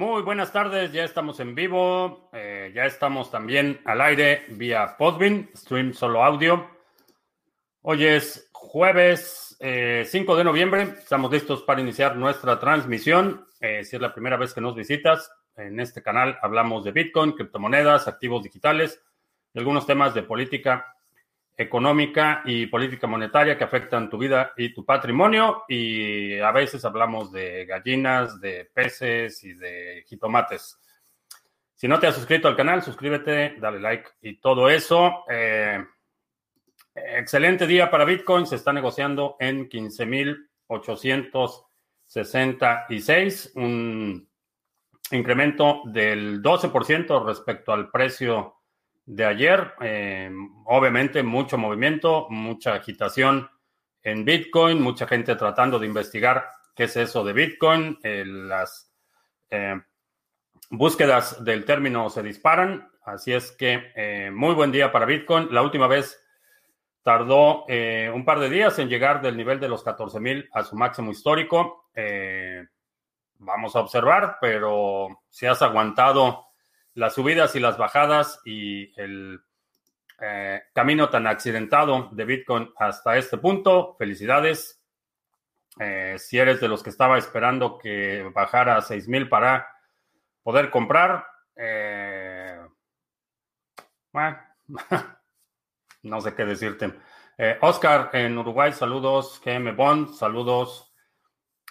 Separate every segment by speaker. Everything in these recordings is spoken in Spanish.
Speaker 1: Muy buenas tardes, ya estamos en vivo, eh, ya estamos también al aire vía Podbean, stream solo audio. Hoy es jueves 5 eh, de noviembre, estamos listos para iniciar nuestra transmisión. Eh, si es la primera vez que nos visitas, en este canal hablamos de Bitcoin, criptomonedas, activos digitales y algunos temas de política económica y política monetaria que afectan tu vida y tu patrimonio. Y a veces hablamos de gallinas, de peces y de jitomates. Si no te has suscrito al canal, suscríbete, dale like y todo eso. Eh, excelente día para Bitcoin. Se está negociando en 15.866, un incremento del 12% respecto al precio de ayer. Eh, obviamente mucho movimiento, mucha agitación en Bitcoin, mucha gente tratando de investigar qué es eso de Bitcoin. Eh, las eh, búsquedas del término se disparan, así es que muy buen día para Bitcoin. La última vez tardó un par de días en llegar del nivel de los 14.000 a su máximo histórico. vamos a observar, pero si has aguantado las subidas y las bajadas y el eh, camino tan accidentado de Bitcoin hasta este punto. Felicidades. Eh, si eres de los que estaba esperando que bajara a 6000 para poder comprar, eh, no sé qué decirte. Oscar en Uruguay, saludos. GM Bond, saludos.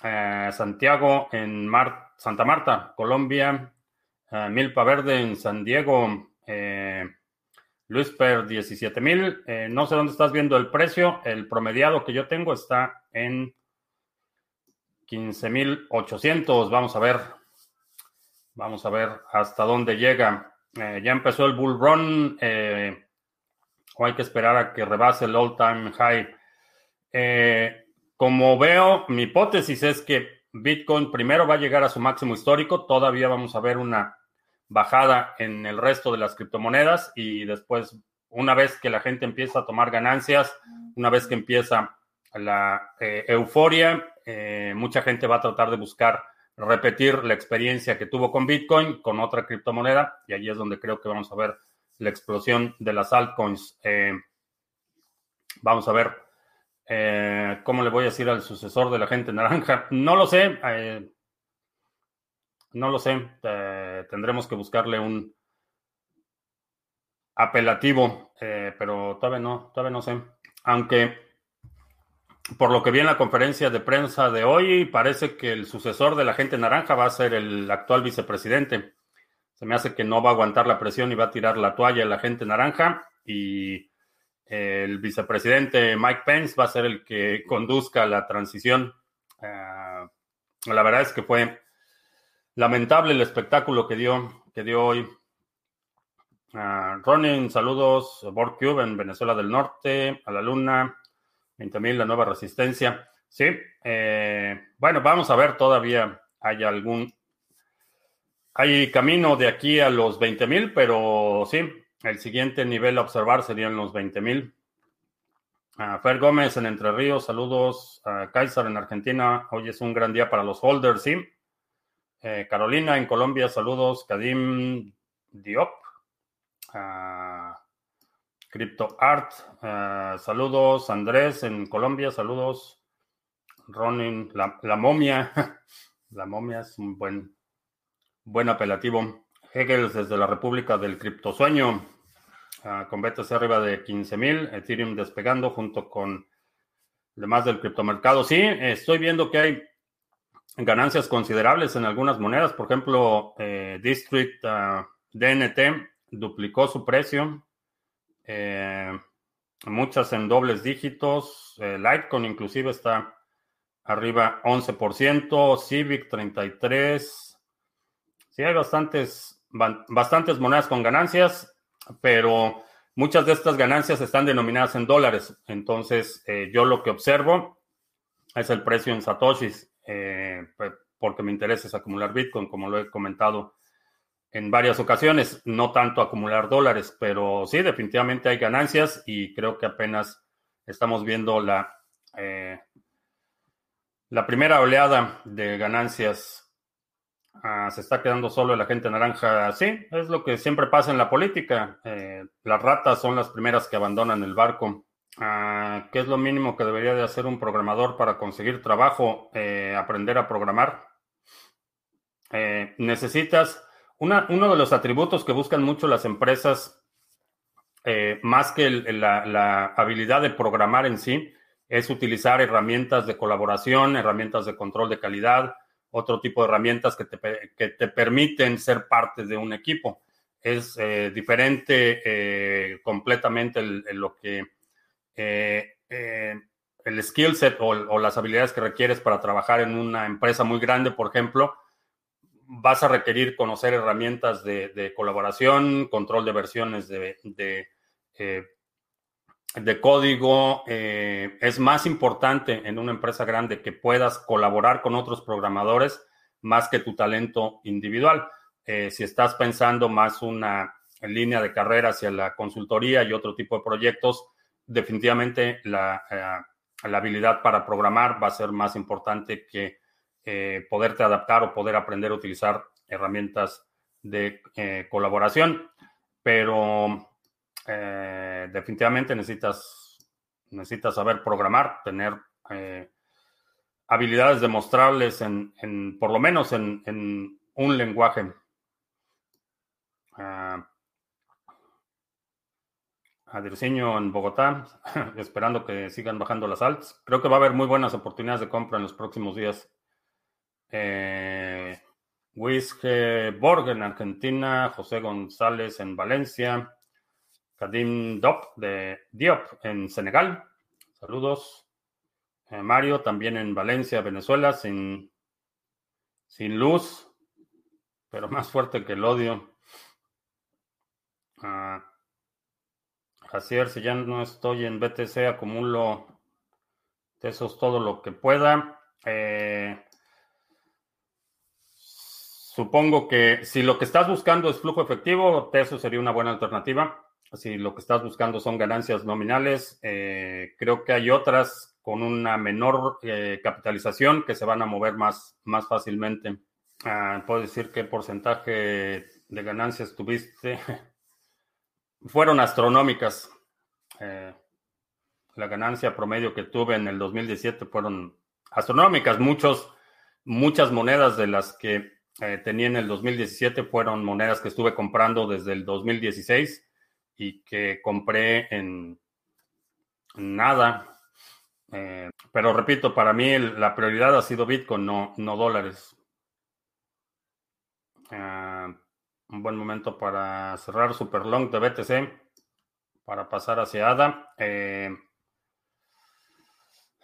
Speaker 1: Santiago en Santa Marta, Colombia. Milpa Verde en San Diego. Eh, Luis Per 17 mil. Eh, no sé dónde estás viendo el precio. El promediado que yo tengo está en 15 mil 800. Vamos a ver. Vamos a ver hasta dónde llega. Eh, ya empezó el bull run. o hay que esperar a que rebase el all time high. como veo, mi hipótesis es que Bitcoin primero va a llegar a su máximo histórico. Todavía vamos a ver una bajada en el resto de las criptomonedas y después, una vez que la gente empieza a tomar ganancias, una vez que empieza la eh, euforia, eh, mucha gente va a tratar de buscar repetir la experiencia que tuvo con Bitcoin, con otra criptomoneda, y allí es donde creo que vamos a ver la explosión de las altcoins. Eh, vamos a ver cómo le voy a decir al sucesor de la gente naranja. No lo sé. No lo sé. tendremos que buscarle un apelativo, eh, pero todavía no, todavía no sé. Aunque por lo que vi en la conferencia de prensa de hoy, parece que el sucesor de la gente naranja va a ser el actual vicepresidente. Se me hace que no va a aguantar la presión y va a tirar la toalla la gente naranja y el vicepresidente Mike Pence va a ser el que conduzca la transición. Eh, la verdad es que fue Lamentable el espectáculo que dio, que dio hoy. Uh, Ronin, saludos. Cube en Venezuela del Norte, a la Luna, 20.000, la nueva resistencia. Sí, eh, bueno, vamos a ver, todavía hay algún. Hay camino de aquí a los 20.000, pero sí, el siguiente nivel a observar serían los 20.000. Uh, Fer Gómez en Entre Ríos, saludos. a Kaiser en Argentina, hoy es un gran día para los holders, sí. Eh, Carolina en Colombia, saludos. Kadim Diop. Uh, Crypto Art, ah, saludos. Andrés en Colombia, saludos. Ronin, la, momia. la momia es un buen, buen apelativo. Hegel desde la República del Criptosueño. Uh, con BTC arriba de 15.000, Ethereum despegando junto con demás del criptomercado. Sí, estoy viendo que hay ganancias considerables en algunas monedas. Por ejemplo, eh, District ah, DNT duplicó su precio. Eh, muchas en dobles dígitos. Eh, Litecoin inclusive está arriba 11%. Civic 33%. Sí, hay bastantes, bastantes monedas con ganancias, pero muchas de estas ganancias están denominadas en dólares. Entonces, yo lo que observo es el precio en satoshis. Eh, pues, porque me interesa acumular Bitcoin, como lo he comentado en varias ocasiones, no tanto acumular dólares, pero sí, definitivamente hay ganancias y creo que apenas estamos viendo la, eh, la primera oleada de ganancias Ah, se está quedando solo el agente naranja. Sí, es lo que siempre pasa en la política. Eh, las ratas son las primeras que abandonan el barco. Ah, ¿Qué es lo mínimo que debería de hacer un programador para conseguir trabajo? Eh, aprender a programar. Eh, necesitas uno de los atributos que buscan mucho las empresas, más que la habilidad de programar en sí, es utilizar herramientas de colaboración, herramientas de control de calidad, otro tipo de herramientas que te, permiten ser parte de un equipo. Es eh, diferente eh, completamente lo que eh, el skill set o, las habilidades que requieres para trabajar en una empresa muy grande, por ejemplo, vas a requerir conocer herramientas de, colaboración, control de versiones de, de código, eh, es más importante en una empresa grande que puedas colaborar con otros programadores más que tu talento individual. Eh, si estás pensando más una línea de carrera hacia la consultoría y otro tipo de proyectos, definitivamente la, eh, la habilidad para programar va a ser más importante que poderte adaptar o poder aprender a utilizar herramientas de colaboración. Pero eh, definitivamente necesitas, necesitas saber programar, tener eh, habilidades demostrables en, por lo menos en, un lenguaje. Uh, en Bogotá, esperando que sigan bajando las altas. Creo que va a haber muy buenas oportunidades de compra en los próximos días. Eh, Borg en Argentina, José González en Valencia, Kadim Dop de Diop en Senegal. Saludos. Eh, Mario también en Valencia, Venezuela, sin, sin luz, pero más fuerte que el odio. Uh, si ya no estoy en BTC, acumulo tesos todo lo que pueda. Eh, supongo que si lo que estás buscando es flujo efectivo, tesos sería una buena alternativa si lo que estás buscando son ganancias nominales, eh, creo que hay otras con una menor eh, capitalización que se van a mover más, más fácilmente. Ah, puedo decir qué porcentaje de ganancias tuviste. Fueron astronómicas. Eh, la ganancia promedio que tuve en el 2017 fueron astronómicas. Muchos, muchas monedas de las que tenía en el 2017 fueron monedas que estuve comprando desde el 2016 y que compré en nada. Eh, pero repito, para mí la prioridad ha sido Bitcoin, no, no dólares. Ah, un buen momento para cerrar super long de BTC, para pasar hacia ADA. Eh,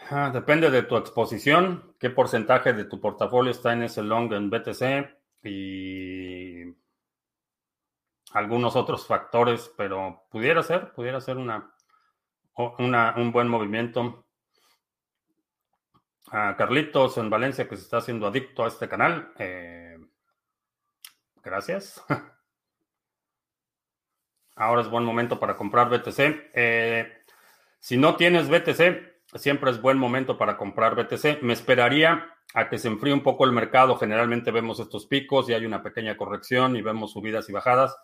Speaker 1: ah, depende de tu exposición, qué porcentaje de tu portafolio está en ese long en BTC y algunos otros factores, pero pudiera ser, pudiera ser una, un buen movimiento. A Carlitos en Valencia que se está haciendo adicto a este canal. Eh, gracias. Ahora es buen momento para comprar BTC. Eh, si no tienes BTC, siempre es buen momento para comprar BTC. Me esperaría a que se enfríe un poco el mercado. Generalmente vemos estos picos y hay una pequeña corrección y vemos subidas y bajadas.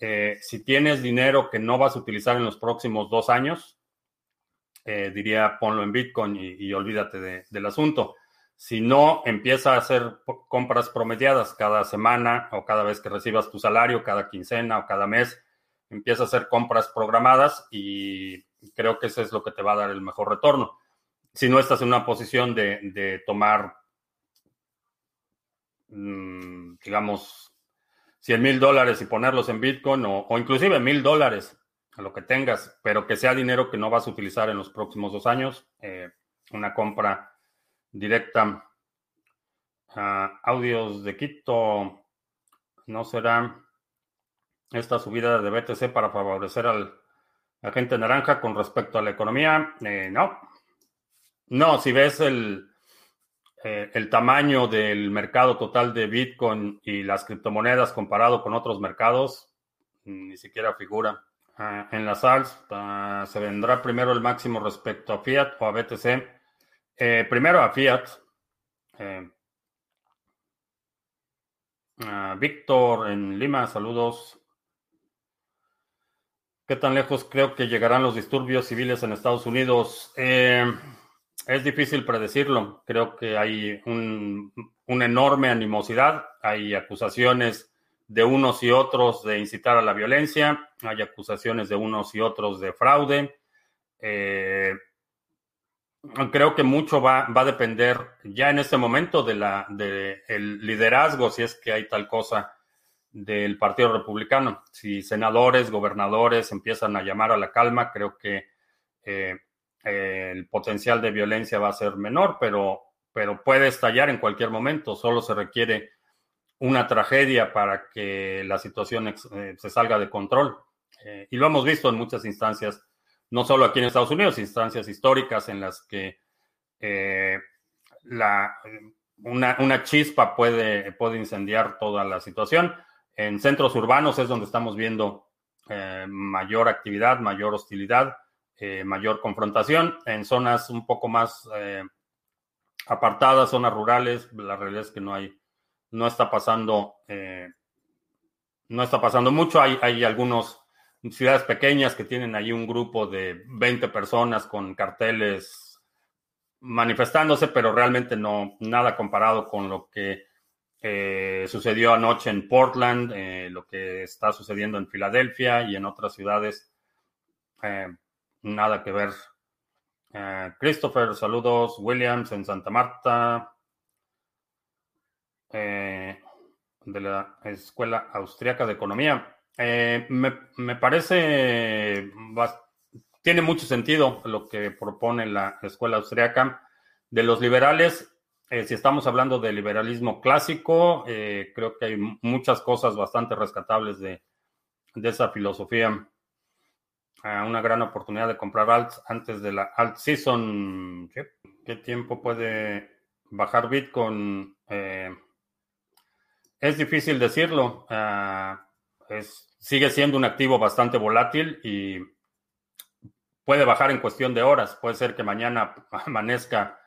Speaker 1: Eh, si tienes dinero que no vas a utilizar en los próximos dos años, eh, diría ponlo en Bitcoin y, olvídate del asunto. Si no, empieza a hacer compras promediadas cada semana o cada vez que recibas tu salario, cada quincena o cada mes, empieza a hacer compras programadas y creo que eso es lo que te va a dar el mejor retorno. Si no estás en una posición de, tomar, mm, digamos, 100 mil dólares y ponerlos en Bitcoin o, inclusive mil dólares, a lo que tengas, pero que sea dinero que no vas a utilizar en los próximos dos años. Eh, una compra directa. audios de Quito. No será esta subida de BTC para favorecer al agente naranja con respecto a la economía. Eh, no. No, si ves el, eh, el tamaño del mercado total de Bitcoin y las criptomonedas comparado con otros mercados, ni siquiera figura. Ah, en las SALS ah, se vendrá primero el máximo respecto a Fiat o a BTC. Eh, primero a Fiat. Eh, Víctor en Lima, saludos. ¿Qué tan lejos creo que llegarán los disturbios civiles en Estados Unidos? Eh, es difícil predecirlo. Creo que hay una enorme animosidad, hay acusaciones de unos y otros de incitar a la violencia, hay acusaciones de unos y otros de fraude. Eh, creo que mucho va, va, a depender ya en este momento de la del liderazgo, si es que hay tal cosa del Partido Republicano. Si senadores, gobernadores empiezan a llamar a la calma, creo que eh, el potencial de violencia va a ser menor, pero, pero puede estallar en cualquier momento. Solo se requiere una tragedia para que la situación eh, se salga de control. Eh, y lo hemos visto en muchas instancias, no solo aquí en Estados Unidos, instancias históricas en las que eh, la, una, una, chispa puede, puede incendiar toda la situación. En centros urbanos es donde estamos viendo mayor actividad, mayor hostilidad, mayor confrontación. En zonas un poco más apartadas, zonas rurales, la realidad es que no hay no está pasando, eh, no está pasando mucho. Hay, hay algunas ciudades pequeñas que tienen ahí un grupo de 20 personas con carteles manifestándose, pero realmente no, nada comparado con lo que eh, sucedió anoche en Portland, eh, lo que está sucediendo en Filadelfia y en otras ciudades. nada que ver. Christopher, saludos. Williams en Santa Marta. Eh, de la Escuela Austriaca de Economía. Eh, me, parece, tiene mucho sentido lo que propone la Escuela Austriaca. De los liberales, eh, si estamos hablando de liberalismo clásico, creo que hay muchas cosas bastante rescatables de, esa filosofía. Ah, una gran oportunidad de comprar alts antes de la alt season. ¿Qué, tiempo puede bajar Bitcoin? Es difícil decirlo. Sigue siendo un activo bastante volátil y puede bajar en cuestión de horas. Puede ser que mañana amanezca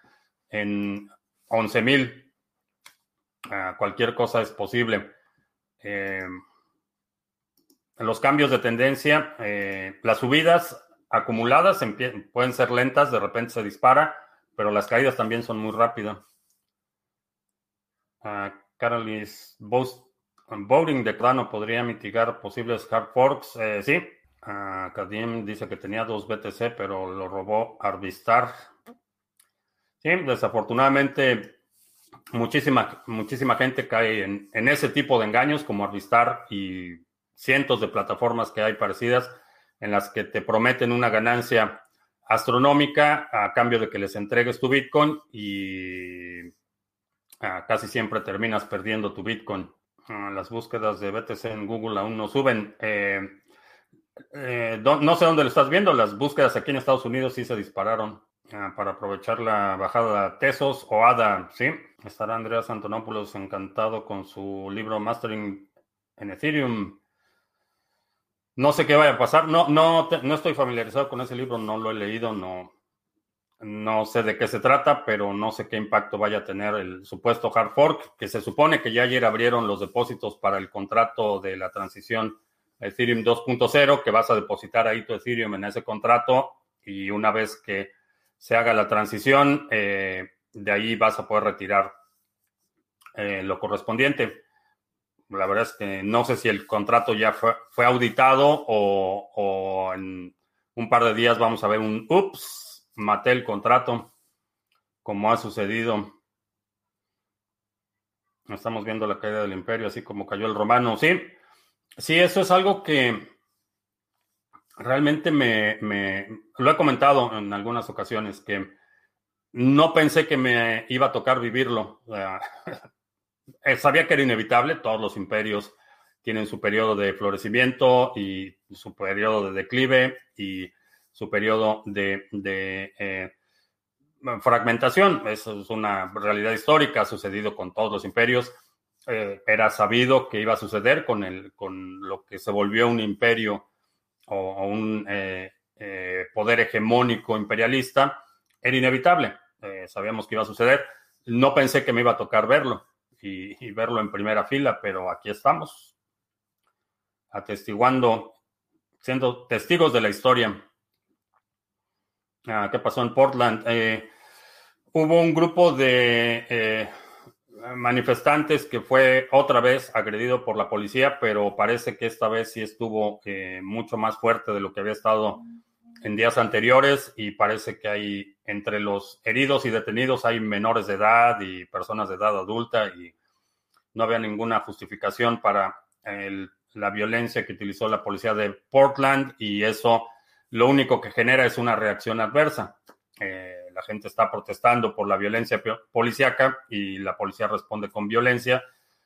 Speaker 1: en 11 mil. Ah, cualquier cosa es posible. Eh, los cambios de tendencia, eh, las subidas acumuladas pueden ser lentas, de repente se dispara, pero las caídas también son muy rápidas. Ah, Carolis Voting de plano podría mitigar posibles hard forks. Eh, sí, uh, Kadim dice que tenía dos BTC, pero lo robó Arvistar. Sí, desafortunadamente muchísima, muchísima gente cae en, en ese tipo de engaños como Arvistar y cientos de plataformas que hay parecidas en las que te prometen una ganancia astronómica a cambio de que les entregues tu Bitcoin y Ah, casi siempre terminas perdiendo tu Bitcoin. Ah, las búsquedas de BTC en Google aún no suben. Eh, eh, no sé dónde lo estás viendo. Las búsquedas aquí en Estados Unidos sí se dispararon ah, para aprovechar la bajada Tesos o ADA. Sí, estará Andreas Antonopoulos encantado con su libro Mastering en Ethereum. No sé qué vaya a pasar. No, no, no estoy familiarizado con ese libro, no lo he leído, no, no sé de qué se trata, pero no sé qué impacto vaya a tener el supuesto hard fork, que se supone que ya ayer abrieron los depósitos para el contrato de la transición Ethereum 2.0, que vas a depositar ahí tu Ethereum en ese contrato y una vez que se haga la transición, eh, de ahí vas a poder retirar eh, lo correspondiente. La verdad es que no sé si el contrato ya fue, fue auditado o, o en un par de días vamos a ver un ups maté el contrato, como ha sucedido. Estamos viendo la caída del imperio, así como cayó el romano. Sí, sí, eso es algo que realmente me, lo he comentado en algunas ocasiones, que no pensé que me iba a tocar vivirlo. sabía que era inevitable, todos los imperios tienen su periodo de florecimiento y su periodo de declive y su periodo de, eh, fragmentación. Eso es una realidad histórica, ha sucedido con todos los imperios. Eh, era sabido que iba a suceder con, el, con lo que se volvió un imperio o, un eh, poder hegemónico imperialista. Era inevitable, sabíamos que iba a suceder. No pensé que me iba a tocar verlo. y, verlo en primera fila, pero aquí estamos, atestiguando, siendo testigos de la historia. Ah, ¿Qué pasó en Portland? Eh, hubo un grupo de eh, manifestantes que fue otra vez agredido por la policía, pero parece que esta vez sí estuvo eh, mucho más fuerte de lo que había estado en días anteriores y parece que hay entre los heridos y detenidos hay menores de edad y personas de edad adulta y no había ninguna justificación para la violencia que utilizó la policía de Portland y eso lo único que genera es una reacción adversa. Eh, la gente está protestando por la violencia policíaca y la policía responde con violencia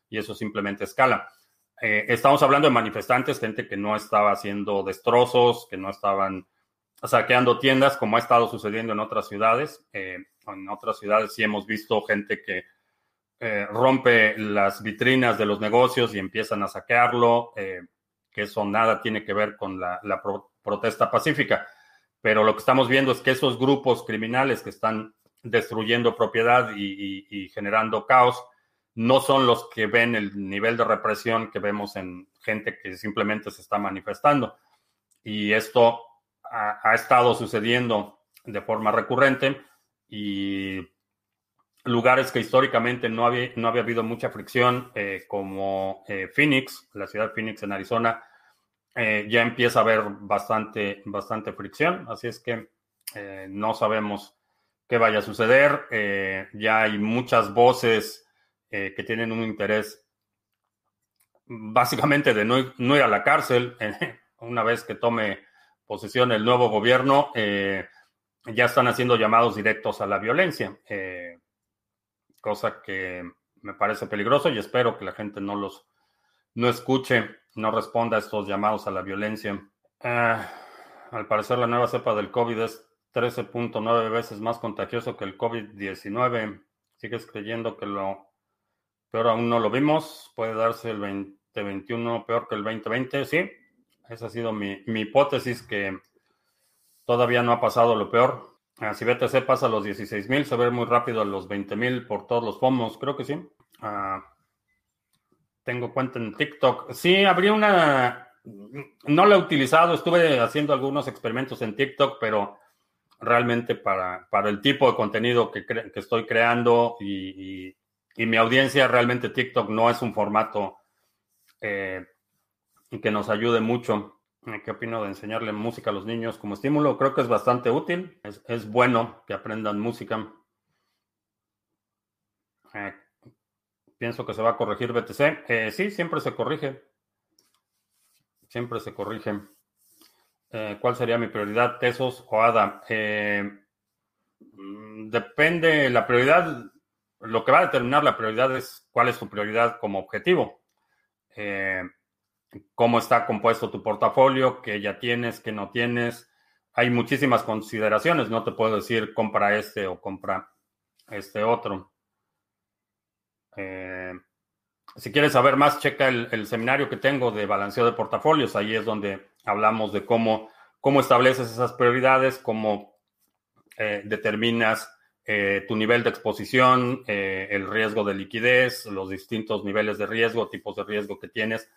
Speaker 1: y eso simplemente escala. Eh, estamos hablando de manifestantes, gente que no estaba haciendo destrozos, que no estaban saqueando tiendas como ha estado sucediendo en otras ciudades. Eh, en otras ciudades sí hemos visto gente que rompe las vitrinas de los negocios y empiezan a saquearlo, que eso nada tiene que ver con la, protesta pacífica. Pero lo que estamos viendo es que esos grupos criminales que están destruyendo propiedad y, generando caos no son los que ven el nivel de represión que vemos en gente que simplemente se está manifestando. Y esto ha, estado sucediendo de forma recurrente y lugares que históricamente no había, no había habido mucha fricción, eh, como eh, Phoenix, la ciudad de Phoenix en Arizona, eh, ya empieza a haber bastante, bastante fricción, así es que eh, no sabemos qué vaya a suceder. Eh, ya hay muchas voces que tienen un interés básicamente de no, ir a la cárcel una vez que tome posesión el nuevo gobierno. ya están haciendo llamados directos a la violencia, cosa que me parece peligroso y espero que la gente no los no escuche no responda a estos llamados a la violencia. Ah, al parecer, la nueva cepa del COVID es 13.9 veces más contagioso que el COVID-19. ¿Sigues creyendo que lo peor aún no lo vimos? ¿Puede darse el 2021 peor que el 2020? Sí, esa ha sido mi, hipótesis, que todavía no ha pasado lo peor. Ah, si BTC pasa a los 16.000, se ve muy rápido a los 20.000 por todos los pomos. Creo que sí. Ah, tengo cuenta en TikTok. Sí, habría una... No la he utilizado, estuve haciendo algunos experimentos en TikTok, pero realmente para, para el tipo de contenido que, que estoy creando y, mi audiencia, realmente TikTok no es un formato eh, que nos ayude mucho. ¿Qué opino de enseñarle música a los niños como estímulo? Creo que es bastante útil. Es, es bueno que aprendan música. Eh, Pienso que se va a corregir BTC. Eh, sí, siempre se corrige. Siempre se corrige. Eh, ¿Cuál sería mi prioridad, Tesos o ADA? Eh, mm, depende, la prioridad, lo que va a determinar la prioridad es cuál es tu prioridad como objetivo. cómo está compuesto tu portafolio, qué ya tienes, qué no tienes. Hay muchísimas consideraciones, no te puedo decir compra este o compra este otro. Eh, si quieres saber más, checa el, seminario que tengo de balanceo de portafolios. Ahí es donde hablamos de cómo, cómo estableces esas prioridades, cómo eh, determinas eh, tu nivel de exposición, el riesgo de liquidez, los distintos niveles de riesgo, tipos de riesgo que tienes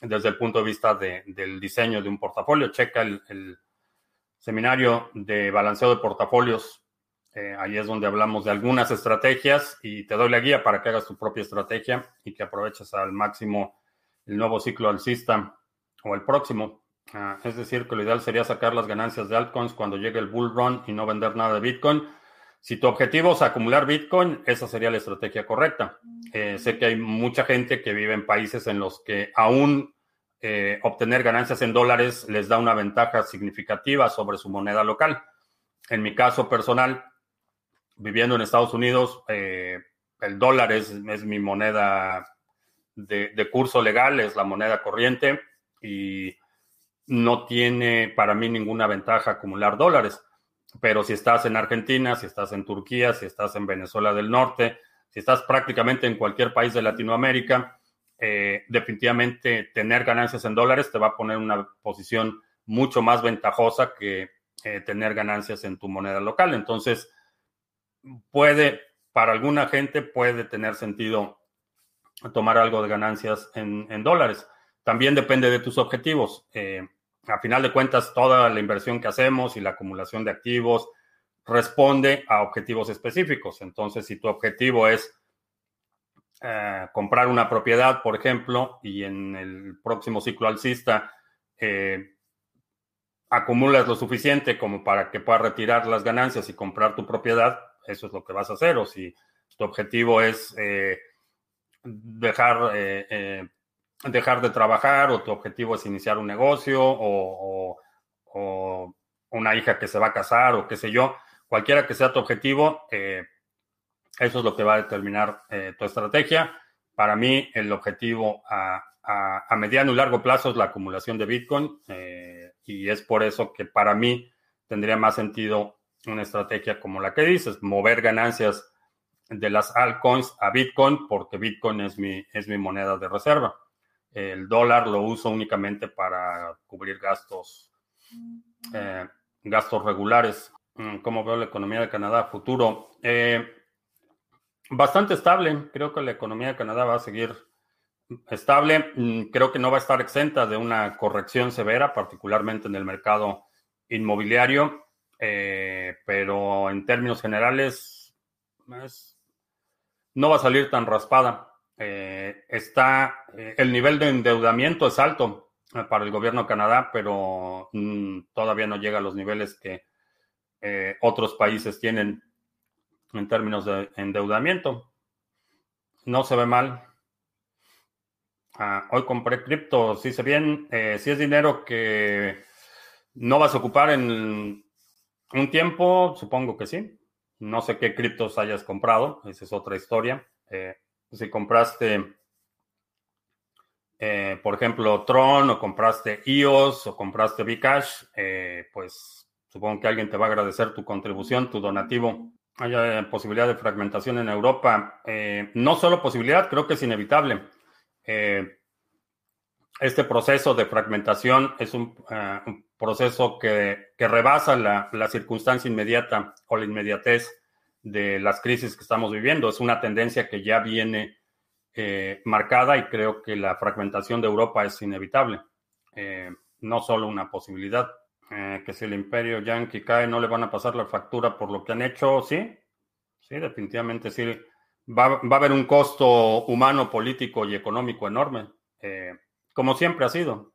Speaker 1: desde el punto de vista del diseño de un portafolio. Checa el seminario de balanceo de portafolios eh, ahí es donde hablamos de algunas estrategias y te doy la guía para que hagas tu propia estrategia y que aproveches al máximo el nuevo ciclo alcista o el próximo. Ah, es decir, que lo ideal sería sacar las ganancias de altcoins cuando llegue el bull run y no vender nada de Bitcoin. Si tu objetivo es acumular Bitcoin, esa sería la estrategia correcta. Eh, sé que hay mucha gente que vive en países en los que aún eh, obtener ganancias en dólares les da una ventaja significativa sobre su moneda local. En mi caso personal, viviendo en Estados Unidos, eh, el dólar es, mi moneda de, curso legal, es la moneda corriente y no tiene para mí ninguna ventaja acumular dólares. Pero si estás en Argentina, si estás en Turquía, si estás en Venezuela del Norte, si estás prácticamente en cualquier país de Latinoamérica, eh, definitivamente tener ganancias en dólares te va a poner una posición mucho más ventajosa que eh, tener ganancias en tu moneda local. Entonces, puede, para alguna gente puede tener sentido tomar algo de ganancias en, dólares. También depende de tus objetivos. Eh, a final de cuentas, toda la inversión que hacemos y la acumulación de activos responde a objetivos específicos. Entonces, si tu objetivo es eh, comprar una propiedad, por ejemplo, y en el próximo ciclo alcista eh, acumulas lo suficiente como para que puedas retirar las ganancias y comprar tu propiedad, eso es lo que vas a hacer. O si tu objetivo es eh, dejar, eh, eh, dejar de trabajar o tu objetivo es iniciar un negocio o, una hija que se va a casar o qué sé yo, cualquiera que sea tu objetivo, eso es lo que va a determinar tu estrategia. Para mí, el objetivo a, a, mediano y largo plazo es la acumulación de Bitcoin y es por eso que para mí tendría más sentido una estrategia como la que dices, mover ganancias de las altcoins a Bitcoin, porque Bitcoin es mi, es mi moneda de reserva. El dólar lo uso únicamente para cubrir gastos, eh, gastos regulares. Mm, ¿Cómo veo la economía de Canadá futuro? Eh, bastante estable. Creo que la economía de Canadá va a seguir estable. Mm, creo que no va a estar exenta de una corrección severa, particularmente en el mercado inmobiliario. Eh, pero en términos generales, no va a salir tan raspada. Eh, está, eh, el nivel de endeudamiento es alto para el gobierno de Canadá, pero mm, todavía no llega a los niveles que otros países tienen en términos de endeudamiento. No se ve mal. Ah, hoy compré cripto, si se bien, si es dinero que no vas a ocupar en un tiempo, supongo que sí. No sé qué criptos hayas comprado, esa es otra historia. Eh, si compraste, eh, por ejemplo, Tron o compraste EOS o compraste Bcash, eh, pues supongo que alguien te va a agradecer tu contribución, tu donativo. Hay posibilidad de fragmentación en Europa. no solo posibilidad, creo que es inevitable. Este proceso de fragmentación es un, proceso que, rebasa la, circunstancia inmediata o la inmediatez de las crisis que estamos viviendo. Es una tendencia que ya viene eh, marcada y creo que la fragmentación de Europa es inevitable, eh, no solo una posibilidad. Eh, que si el imperio yankee cae, no le van a pasar la factura por lo que han hecho, sí, sí, definitivamente sí. Va a haber un costo humano, político y económico enorme, como siempre ha sido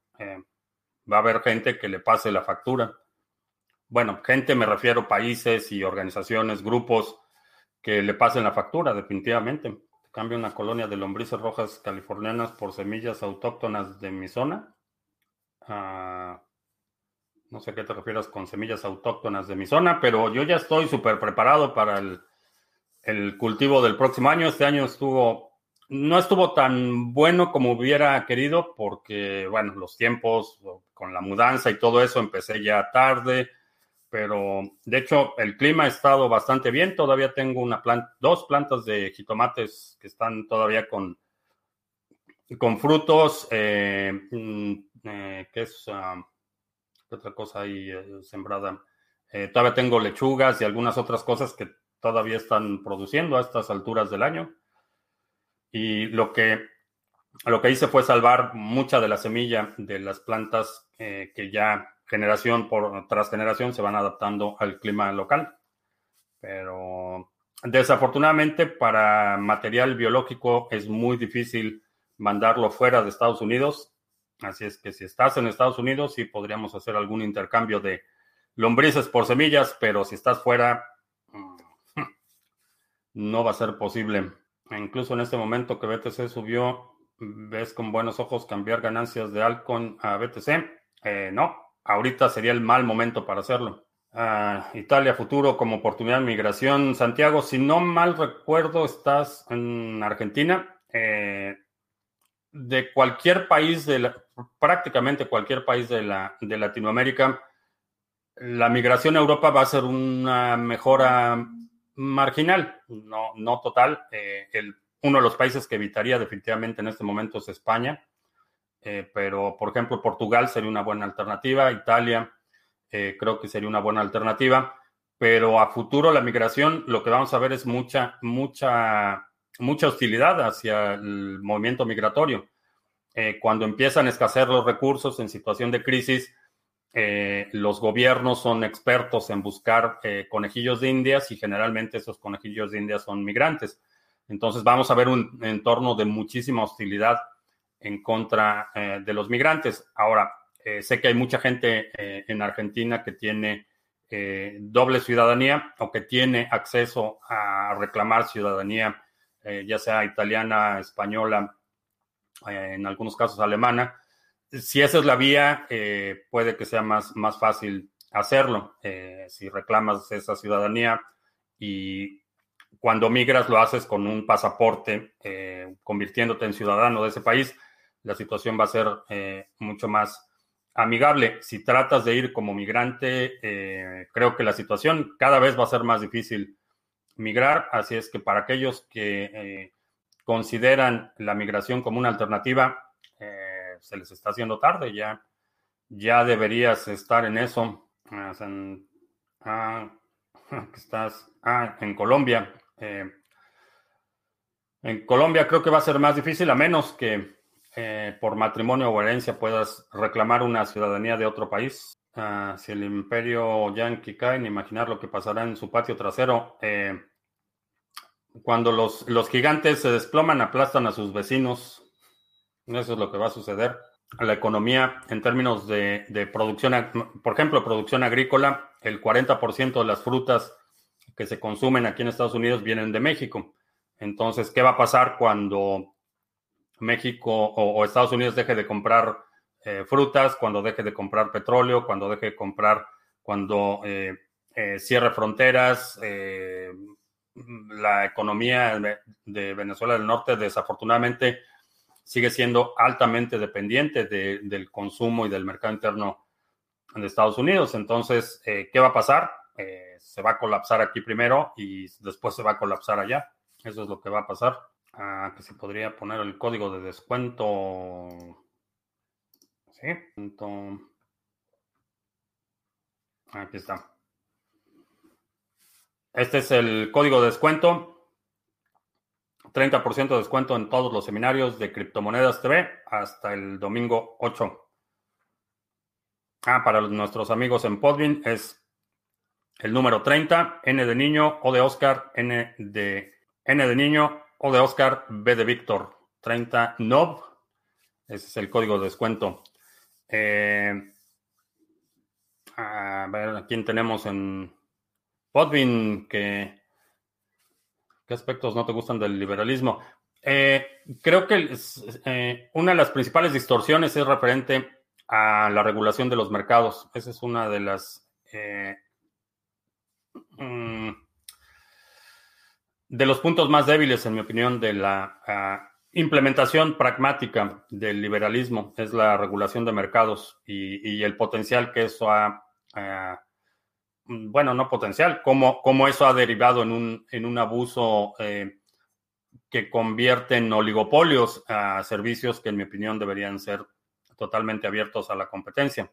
Speaker 1: va a haber gente que le pase la factura. Bueno, gente me refiero países y organizaciones, grupos que le pasen la factura, definitivamente. Cambio una colonia de lombrices rojas californianas por semillas autóctonas de mi zona. Ah, no sé qué te refieres con semillas autóctonas de mi zona, pero yo ya estoy súper preparado para el, el cultivo del próximo año. Este año estuvo no estuvo tan bueno como hubiera querido porque, bueno, los tiempos con la mudanza y todo eso empecé ya tarde, pero de hecho el clima ha estado bastante bien. Todavía tengo una planta, dos plantas de jitomates que están todavía con, con frutos. Eh, mm, eh, ¿Qué es? ¿Qué otra cosa ahí eh, sembrada? todavía tengo lechugas y algunas otras cosas que todavía están produciendo a estas alturas del año. Y lo que, lo que hice fue salvar mucha de la semilla de las plantas eh, que ya generación por tras generación se van adaptando al clima local. Pero desafortunadamente para material biológico es muy difícil mandarlo fuera de Estados Unidos. Así es que si estás en Estados Unidos, sí podríamos hacer algún intercambio de lombrices por semillas, pero si estás fuera, mm, no va a ser posible. Incluso en este momento que BTC subió, ¿ves con buenos ojos cambiar ganancias de Alcon a BTC? Eh, no, ahorita sería el mal momento para hacerlo. Ah, Italia futuro como oportunidad de migración. Santiago, si no mal recuerdo, estás en Argentina. Eh, de cualquier país, de prácticamente cualquier país de, la, de Latinoamérica, la migración a Europa va a ser una mejora marginal, no, no total. Eh, el, uno de los países que evitaría definitivamente en este momento es España, eh, pero por ejemplo Portugal sería una buena alternativa, Italia eh, creo que sería una buena alternativa, pero a futuro la migración lo que vamos a ver es mucha, mucha mucha hostilidad hacia el movimiento migratorio. cuando empiezan a escasear los recursos en situación de crisis, los gobiernos son expertos en buscar conejillos de indias y generalmente esos conejillos de indias son migrantes. Entonces vamos a ver un entorno de muchísima hostilidad en contra de los migrantes. Ahora, eh, sé que hay mucha gente eh, en Argentina que tiene eh, doble ciudadanía o que tiene acceso a reclamar ciudadanía, ya sea italiana, española, en algunos casos alemana. Si esa es la vía, puede que sea más, más fácil hacerlo. si reclamas esa ciudadanía y cuando migras lo haces con un pasaporte, convirtiéndote en ciudadano de ese país, la situación va a ser mucho más amigable. Si tratas de ir como migrante, eh, creo que la situación cada vez va a ser más difícil migrar. Así es que para aquellos que eh, consideran la migración como una alternativa, eh, se les está haciendo tarde. Ya, ya deberías estar en eso. Ah, ah estás ah, en Colombia. en Colombia creo que va a ser más difícil, a menos que eh, por matrimonio o herencia puedas reclamar una ciudadanía de otro país. Ah, si el imperio yanqui cae, ni imaginar lo que pasará en su patio trasero. Eh, cuando los, los gigantes se desploman, aplastan a sus vecinos. Eso es lo que va a suceder. La economía en términos de, de producción, por ejemplo, producción agrícola, el 40% de las frutas que se consumen aquí en Estados Unidos vienen de México. Entonces, ¿qué va a pasar cuando México o, Estados Unidos deje de comprar eh, frutas, cuando deje de comprar petróleo, cuando deje de comprar, cuando eh, eh, cierre fronteras, la economía de, Venezuela del Norte desafortunadamente sigue siendo altamente dependiente del consumo y del mercado interno de Estados Unidos. Entonces, ¿qué va a pasar? se va a colapsar aquí primero y después se va a colapsar allá. Eso es lo que va a pasar. Ah, que se podría poner el código de descuento. Sí, aquí está. Este es el código de descuento. 30% de descuento en todos los seminarios de Criptomonedas TV hasta el domingo 8. Ah, para nuestros amigos en Podbean es el número 30, N de niño, O de Oscar, N de, N de niño, o de Oscar, B de Víctor, 30 NOV. Ese es el código de descuento. Eh, a ver, ¿a quién tenemos en Podvin? ¿Qué, ¿Qué aspectos no te gustan del liberalismo? Eh, creo que eh, una de las principales distorsiones es referente a la regulación de los mercados. Esa es una de las... Mm, de los puntos más débiles, en mi opinión, de la ah, implementación pragmática del liberalismo es la regulación de mercados y, el potencial que eso ha, ah, bueno, no potencial, cómo, eso ha derivado en un, en un abuso eh, que convierte en oligopolios a servicios que, en mi opinión, deberían ser totalmente abiertos a la competencia.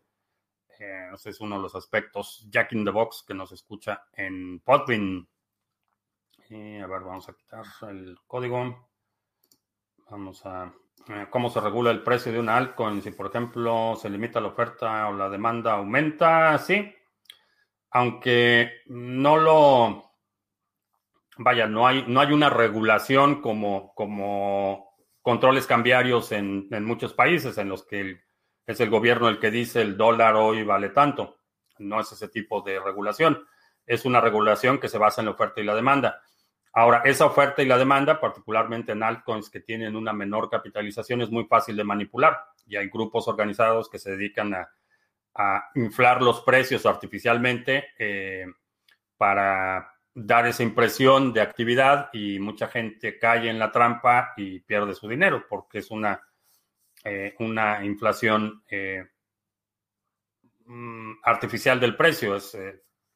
Speaker 1: Eh, ese es uno de los aspectos. Jack in the Box, que nos escucha en Podbean. Y a ver, vamos a quitar el código. Vamos a eh, cómo se regula el precio de una altcoin. Si, por ejemplo, se limita la oferta o la demanda aumenta, sí. Aunque no lo. Vaya, no hay, no hay una regulación como, como controles cambiarios en, en muchos países en los que es el gobierno el que dice el dólar hoy vale tanto. No es ese tipo de regulación. Es una regulación que se basa en la oferta y la demanda. Ahora, esa oferta y la demanda, particularmente en altcoins que tienen una menor capitalización, es muy fácil de manipular y hay grupos organizados que se dedican a, inflar los precios artificialmente eh, para dar esa impresión de actividad y mucha gente cae en la trampa y pierde su dinero porque es una, eh, una inflación eh, mm, artificial del precio, es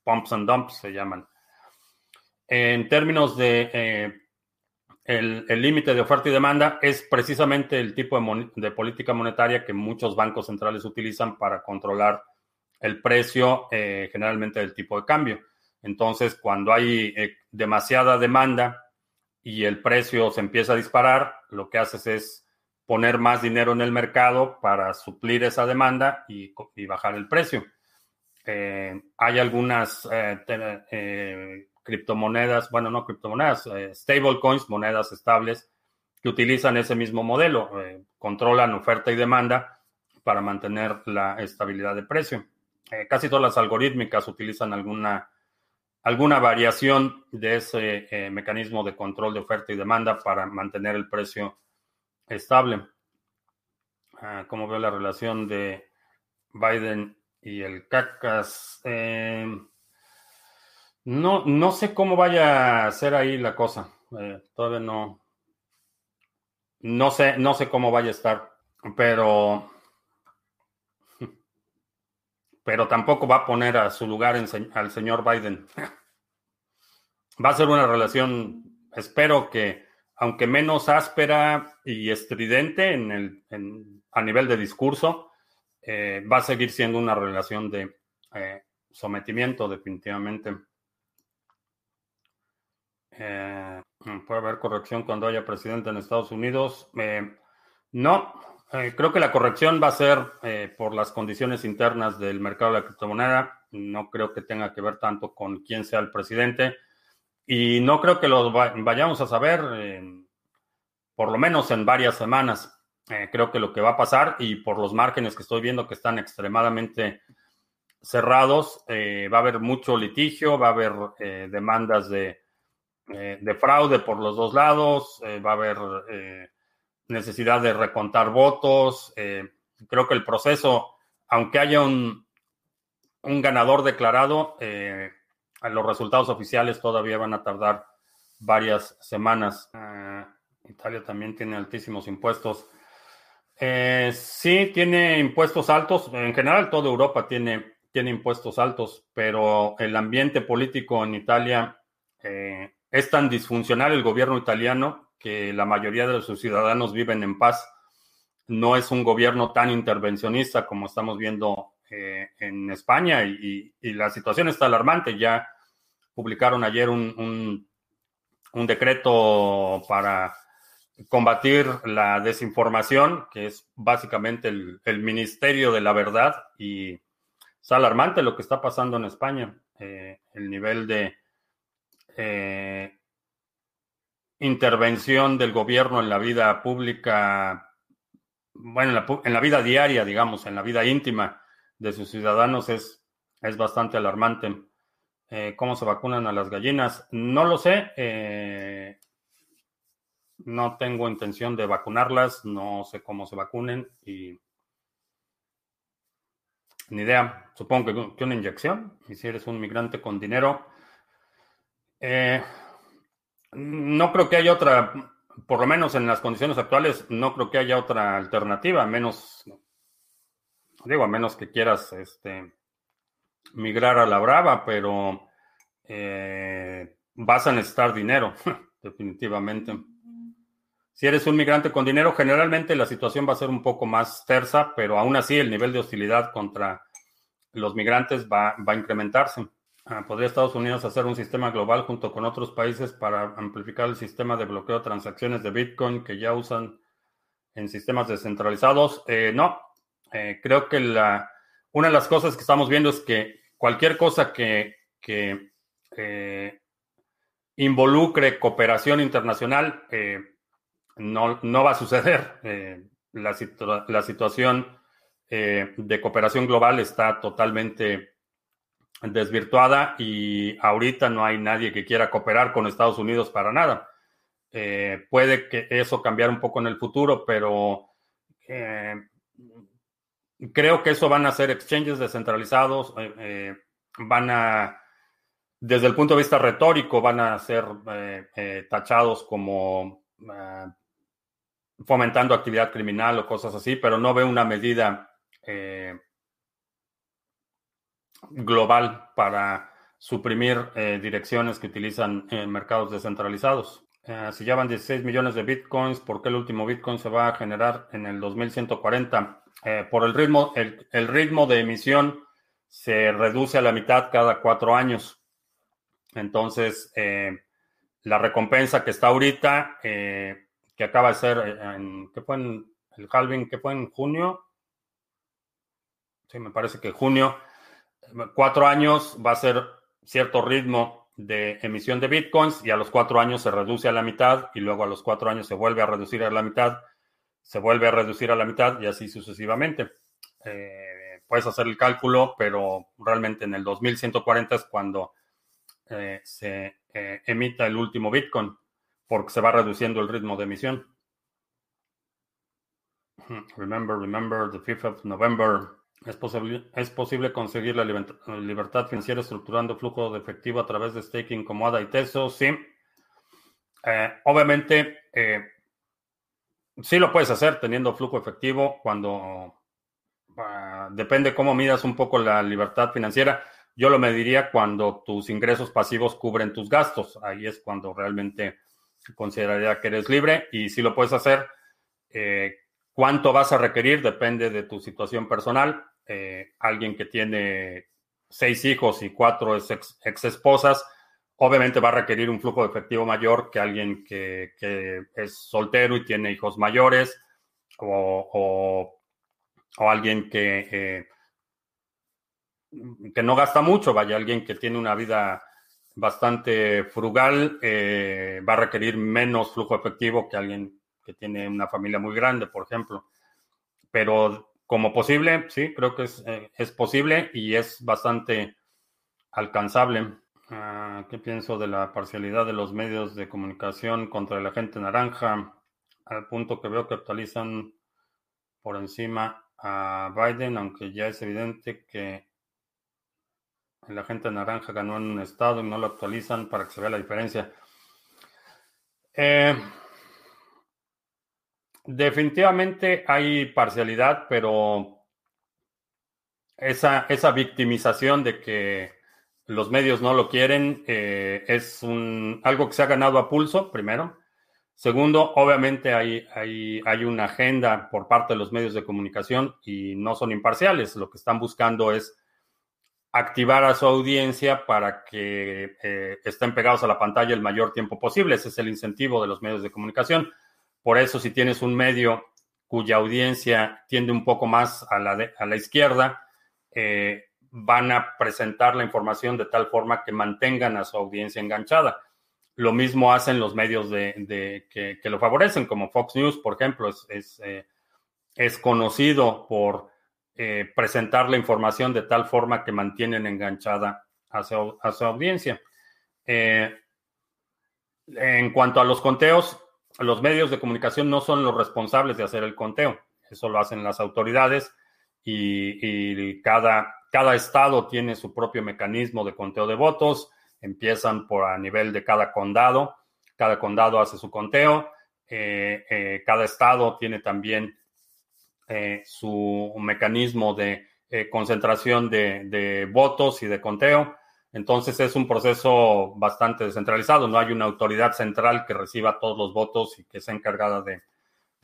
Speaker 1: pumps and dumps se llaman. En términos de el límite de oferta y demanda, es precisamente el tipo de, política monetaria que muchos bancos centrales utilizan para controlar el precio, eh, generalmente del tipo de cambio. Entonces, cuando hay eh, demasiada demanda y el precio se empieza a disparar, lo que haces es poner más dinero en el mercado para suplir esa demanda y, bajar el precio. Eh, hay algunas criptomonedas, bueno, no criptomonedas, stablecoins, monedas estables, que utilizan ese mismo modelo, controlan oferta y demanda para mantener la estabilidad de precio. casi todas las algorítmicas utilizan alguna alguna variación de ese eh, mecanismo de control de oferta y demanda para mantener el precio estable. Ah, ¿Cómo veo la relación de Biden y el CACAS? No, no sé cómo vaya a ser ahí la cosa. Eh, todavía no. No sé, no sé cómo vaya a estar. Pero. Pero tampoco va a poner a su lugar al señor Biden. va a ser una relación, espero que, aunque menos áspera y estridente en el, a nivel de discurso, eh, va a seguir siendo una relación de eh, sometimiento, definitivamente. Eh, puede haber corrección cuando haya presidente en Estados Unidos. no, creo que la corrección va a ser por las condiciones internas del mercado de la criptomoneda. No creo que tenga que ver tanto con quién sea el presidente y no creo que lo vayamos a saber, por lo menos en varias semanas. Eh, creo que lo que va a pasar, y por los márgenes que estoy viendo que están extremadamente cerrados, eh, va a haber mucho litigio, va a haber eh, demandas de, de, fraude por los dos lados, va a haber necesidad de recontar votos. creo que el proceso, aunque haya un, un ganador declarado, los resultados oficiales todavía van a tardar varias semanas. Italia también tiene altísimos impuestos. Eh, sí, tiene impuestos altos. En general, toda Europa tiene, tiene impuestos altos, pero el ambiente político en Italia eh, es tan disfuncional el gobierno italiano que la mayoría de sus ciudadanos viven en paz. No es un gobierno tan intervencionista como estamos viendo eh, en España y, la situación está alarmante. Ya publicaron ayer un, decreto para combatir la desinformación, que es básicamente el, Ministerio de la Verdad, y es alarmante lo que está pasando en España, eh, el nivel de eh, intervención del gobierno en la vida pública, bueno, en la, vida diaria, digamos, en la vida íntima de sus ciudadanos es, es bastante alarmante. Eh, ¿Cómo se vacunan a las gallinas? No lo sé. Eh, no tengo intención de vacunarlas. No sé cómo se vacunen y ni idea. Supongo que, una inyección. Y si eres un migrante con dinero. Eh, no creo que haya otra, por lo menos en las condiciones actuales, no creo que haya otra alternativa, menos, digo, a menos que quieras este, migrar a la brava, pero eh, vas a necesitar dinero, definitivamente. Si eres un migrante con dinero, generalmente la situación va a ser un poco más tersa, pero aún así el nivel de hostilidad contra los migrantes va, a incrementarse. Ah, ¿Podría Estados Unidos hacer un sistema global junto con otros países para amplificar el sistema de bloqueo de transacciones de Bitcoin que ya usan en sistemas descentralizados? Eh, no, eh, creo que la, una de las cosas que estamos viendo es que cualquier cosa que, eh, involucre cooperación internacional no, no, va a suceder. La, la, situación de cooperación global está totalmente desvirtuada y ahorita no hay nadie que quiera cooperar con Estados Unidos para nada. puede que eso cambiar un poco en el futuro, pero creo que eso van a ser exchanges descentralizados, eh, eh, van a, desde el punto de vista retórico, van a ser eh, tachados como fomentando actividad criminal o cosas así, pero no veo una medida global para suprimir direcciones que utilizan mercados descentralizados. si llevan 16 millones de bitcoins, ¿por qué el último bitcoin se va a generar en el 2140? Eh, por el ritmo, el, ritmo de emisión se reduce a la mitad cada cuatro años. Entonces, eh, la recompensa que está ahorita, eh, que acaba de ser, en, ¿qué fue en el halving? ¿Qué fue en junio? Sí, me parece que junio, cuatro años va a ser cierto ritmo de emisión de bitcoins y a los cuatro años se reduce a la mitad y luego a los cuatro años se vuelve a reducir a la mitad, se vuelve a reducir a la mitad y así sucesivamente. Eh, puedes hacer el cálculo, pero realmente en el 2140 es cuando eh, se eh, emita el último bitcoin, porque se va reduciendo el ritmo de emisión. Remember, remember, the 5th of November. ¿Es posible, ¿Es posible conseguir la libertad financiera estructurando flujo de efectivo a través de staking como ADA y TESO? Sí. Eh, obviamente, eh, sí lo puedes hacer teniendo flujo efectivo cuando ah, depende cómo midas un poco la libertad financiera. Yo lo mediría cuando tus ingresos pasivos cubren tus gastos. Ahí es cuando realmente consideraría que eres libre y si lo puedes hacer. Eh, ¿Cuánto vas a requerir? Depende de tu situación personal. Eh, alguien que tiene seis hijos y cuatro ex, esposas, obviamente va a requerir un flujo de efectivo mayor que alguien que, es soltero y tiene hijos mayores o, alguien que, eh, que no gasta mucho, vaya, alguien que tiene una vida bastante frugal, eh, va a requerir menos flujo efectivo que alguien que tiene una familia muy grande, por ejemplo. Pero como posible, sí, creo que es, eh, posible y es bastante alcanzable. Ah, ¿Qué pienso de la parcialidad de los medios de comunicación contra la gente naranja? Al punto que veo que actualizan por encima a Biden, aunque ya es evidente que la gente naranja ganó en un estado y no lo actualizan para que se vea la diferencia. Eh, Definitivamente hay parcialidad, pero esa, esa victimización de que los medios no lo quieren eh, es un, algo que se ha ganado a pulso, primero. Segundo, obviamente hay, hay, hay, una agenda por parte de los medios de comunicación y no son imparciales. Lo que están buscando es activar a su audiencia para que eh, estén pegados a la pantalla el mayor tiempo posible. Ese es el incentivo de los medios de comunicación. Por eso, si tienes un medio cuya audiencia tiende un poco más a la, izquierda, eh, van a presentar la información de tal forma que mantengan a su audiencia enganchada. Lo mismo hacen los medios que, lo favorecen, como Fox News, por ejemplo, es, es, eh, conocido por eh, presentar la información de tal forma que mantienen enganchada a su, a su audiencia. en cuanto a los conteos, los medios de comunicación no son los responsables de hacer el conteo, eso lo hacen las autoridades y, cada, cada estado tiene su propio mecanismo de conteo de votos, empiezan por a nivel de cada condado, cada condado hace su conteo, eh, eh, cada estado tiene también eh, su mecanismo de concentración de votos y de conteo. Entonces es un proceso bastante descentralizado, no hay una autoridad central que reciba todos los votos y que sea encargada de,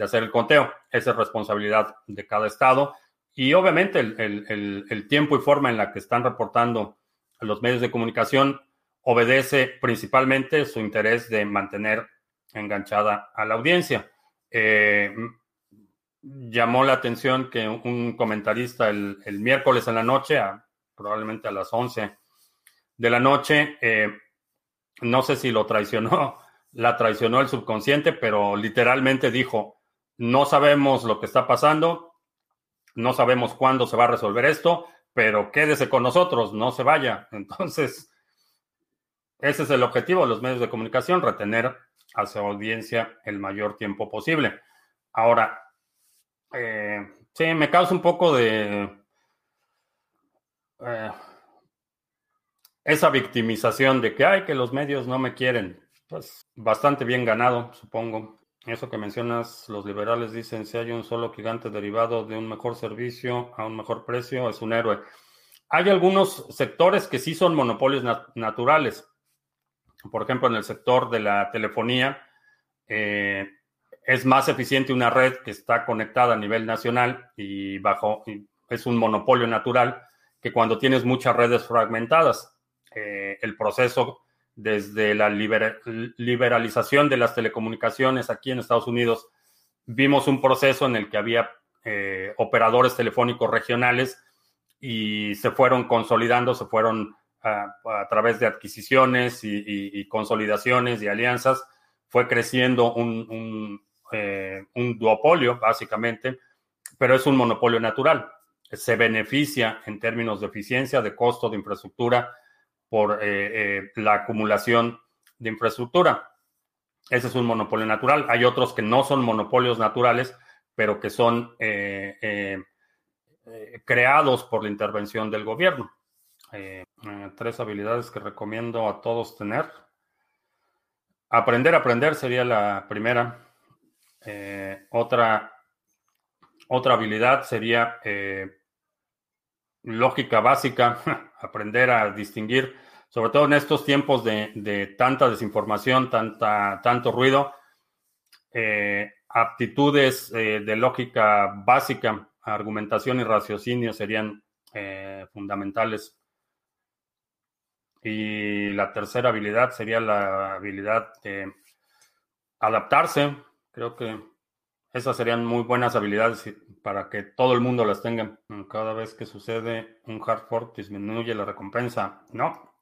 Speaker 1: hacer el conteo. Esa es responsabilidad de cada estado. Y obviamente el, tiempo y forma en la que están reportando los medios de comunicación obedece principalmente su interés de mantener enganchada a la audiencia. Eh, llamó la atención que un comentarista el, miércoles en la noche, probablemente a las 11 de la noche. Eh, no sé si lo traicionó, la traicionó el subconsciente, pero literalmente dijo, no sabemos lo que está pasando, no sabemos cuándo se va a resolver esto, pero quédese con nosotros, no se vaya. Entonces, ese es el objetivo de los medios de comunicación, retener a su audiencia el mayor tiempo posible. Ahora, eh, sí, me causa un poco de... Eh, esa victimización de que, hay que los medios no me quieren, pues bastante bien ganado, supongo. Eso que mencionas, los liberales dicen, si hay un solo gigante derivado de un mejor servicio a un mejor precio, es un héroe. Hay algunos sectores que sí son monopolios naturales. Por ejemplo, en el sector de la telefonía, eh, es más eficiente una red que está conectada a nivel nacional y bajo, es un monopolio natural que cuando tienes muchas redes fragmentadas. Eh, el proceso desde la liberalización de las telecomunicaciones aquí en Estados Unidos, vimos un proceso en el que había eh, operadores telefónicos regionales y se fueron consolidando, se fueron a, través de adquisiciones y, consolidaciones y alianzas, fue creciendo un, eh, un duopolio, básicamente, pero es un monopolio natural. Se beneficia en términos de eficiencia, de costo, de infraestructura, por eh, eh, la acumulación de infraestructura. Ese es un monopolio natural. Hay otros que no son monopolios naturales, pero que son eh, creados por la intervención del gobierno. tres habilidades que recomiendo a todos tener. Aprender a aprender sería la primera. otra, otra habilidad sería lógica básica, aprender a distinguir, sobre todo en estos tiempos de, tanta desinformación, tanta, tanto ruido, eh, aptitudes eh, de lógica básica, argumentación y raciocinio serían eh, fundamentales. Y la tercera habilidad sería la habilidad de adaptarse. Creo que esas serían muy buenas habilidades para que todo el mundo las tenga. Cada vez que sucede un hard fork disminuye la recompensa. No,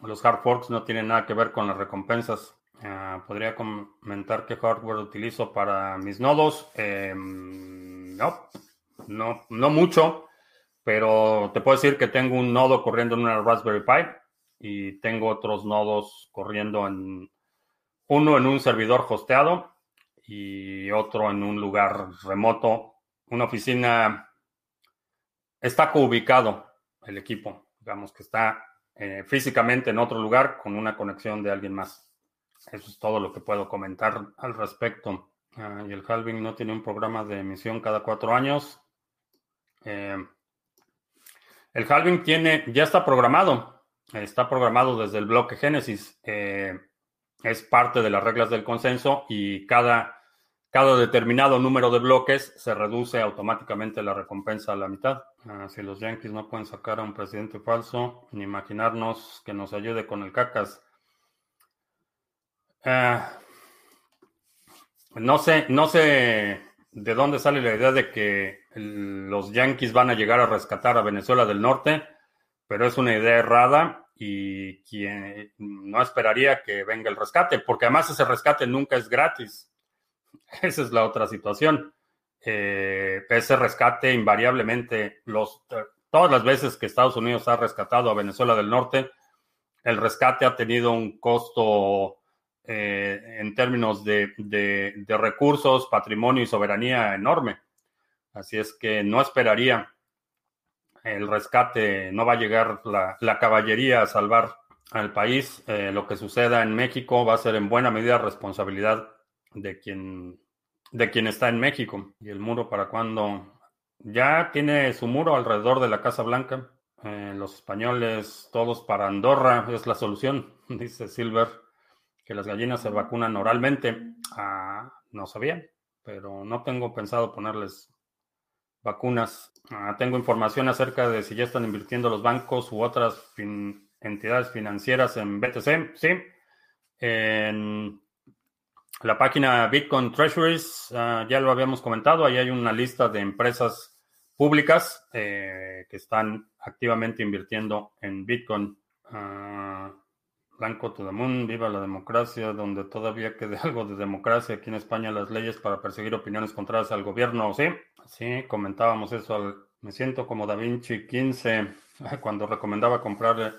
Speaker 1: los hard forks no tienen nada que ver con las recompensas. Ah, podría comentar qué hardware utilizo para mis nodos. Em, no, no, no mucho, pero te puedo decir que tengo un nodo corriendo en una Raspberry Pi y tengo otros nodos corriendo en uno en un servidor hosteado y otro en un lugar remoto. Una oficina está ubicado el equipo, digamos que está eh, físicamente en otro lugar con una conexión de alguien más. Eso es todo lo que puedo comentar al respecto. Ah, y el halving no tiene un programa de emisión cada cuatro años. Eh, el halving tiene, ya está programado. Está programado desde el bloque Génesis. Eh, es parte de las reglas del consenso y cada, cada determinado número de bloques se reduce automáticamente la recompensa a la mitad. Ah, si los Yankees no pueden sacar a un presidente falso, ni imaginarnos que nos ayude con el cacas. Ah, no sé, no sé de dónde sale la idea de que los Yankees van a llegar a rescatar a Venezuela del Norte, pero es una idea errada y quien no esperaría que venga el rescate, porque además ese rescate nunca es gratis. Esa es la otra situación. Eh, ese rescate invariablemente, los, todas las veces que Estados Unidos ha rescatado a Venezuela del Norte, el rescate ha tenido un costo eh, en términos de, de recursos, patrimonio y soberanía enorme. Así es que no esperaría el rescate, no va a llegar la, caballería a salvar al país. Eh, lo que suceda en México va a ser en buena medida responsabilidad de quien, de quien está en México. Y el muro para cuando ya tiene su muro alrededor de la Casa Blanca. Eh, los españoles, todos para Andorra, es la solución, dice Silver, que las gallinas se vacunan oralmente. Ah, no sabía, pero no tengo pensado ponerles vacunas. Ah, tengo información acerca de si ya están invirtiendo los bancos u otras entidades financieras en BTC. Sí. En la página Bitcoin Treasuries, ah, ya lo habíamos comentado, ahí hay una lista de empresas públicas eh, que están activamente invirtiendo en Bitcoin. Uh, Blanco Moon, viva la democracia, donde todavía quede algo de democracia aquí en España, las leyes para perseguir opiniones contrarias al gobierno, ¿sí? Sí, comentábamos eso. me siento como Da Vinci 15 cuando recomendaba comprar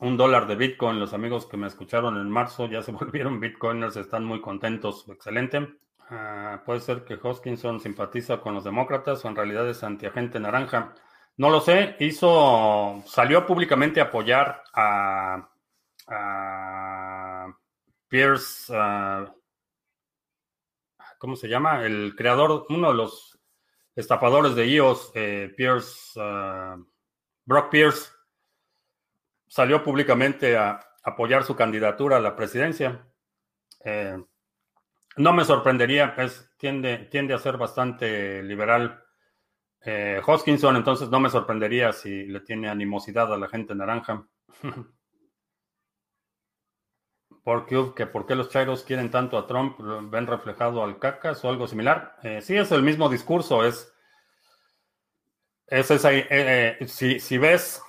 Speaker 1: un dólar de Bitcoin. Los amigos que me escucharon en marzo ya se volvieron Bitcoiners, están muy contentos. Excelente. Ah, puede ser que Hoskinson simpatiza con los demócratas o en realidad es antiagente naranja. No lo sé. Hizo, salió públicamente a apoyar a, Pierce. ¿Cómo se llama? El creador, uno de los estafadores de iOS, eh, Pierce, ah, Brock Pierce, salió públicamente a apoyar su candidatura a la presidencia. Eh, no me sorprendería, pues tiende, tiende a ser bastante liberal eh, Hoskinson, entonces no me sorprendería si le tiene animosidad a la gente naranja. Por Cube, que por qué los chairos quieren tanto a Trump, ven reflejado al cacas o algo similar. Eh, sí, es el mismo discurso, es, es eh, eh, si, si, ves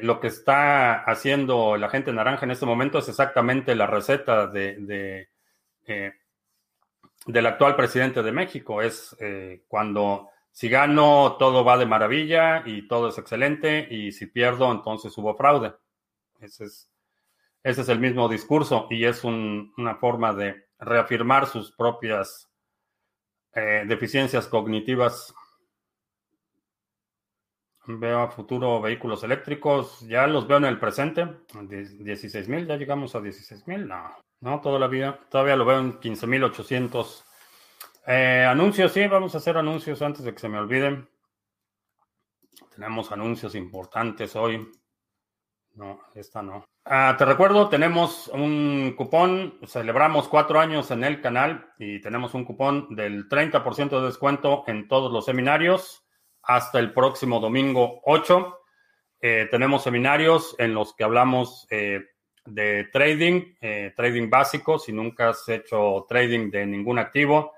Speaker 1: lo que está haciendo la gente naranja en este momento, es exactamente la receta de del actual presidente de México. Es cuando si gano, todo va de maravilla y todo es excelente, y si pierdo, entonces hubo fraude. Ese es, ese es el mismo discurso y es una forma de reafirmar sus propias eh, deficiencias cognitivas. Veo a futuro vehículos eléctricos, ya los veo en el presente, 16 mil, ya llegamos a 16 mil, no, no, todavía, todavía lo veo en 15 mil 800 eh, anuncios, sí, vamos a hacer anuncios antes de que se me olviden. Tenemos anuncios importantes hoy. No, esta no. Ah, te recuerdo, tenemos un cupón, celebramos cuatro años en el canal y tenemos un cupón del 30% de descuento en todos los seminarios hasta el próximo domingo 8. Eh, tenemos seminarios en los que hablamos eh, de trading, trading básico, si nunca has hecho trading de ningún activo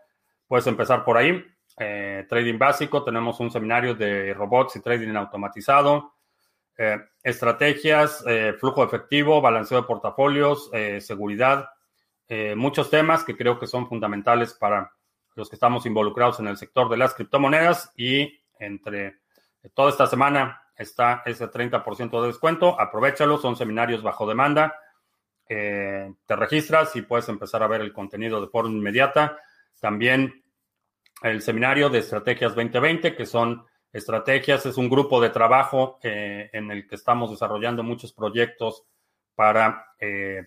Speaker 1: Puedes empezar por ahí. Eh, trading básico, tenemos un seminario de robots y trading automatizado, eh, estrategias, eh, flujo efectivo, balanceo de portafolios, seguridad, muchos temas que creo que son fundamentales para los que estamos involucrados en el sector de las criptomonedas y entre toda esta semana está ese 30% de descuento. Aprovechalo, son seminarios bajo demanda. te registras y puedes empezar a ver el contenido de forma inmediata. También el seminario de Estrategias 2020, que son estrategias, es un grupo de trabajo eh, en el que estamos desarrollando muchos proyectos para eh,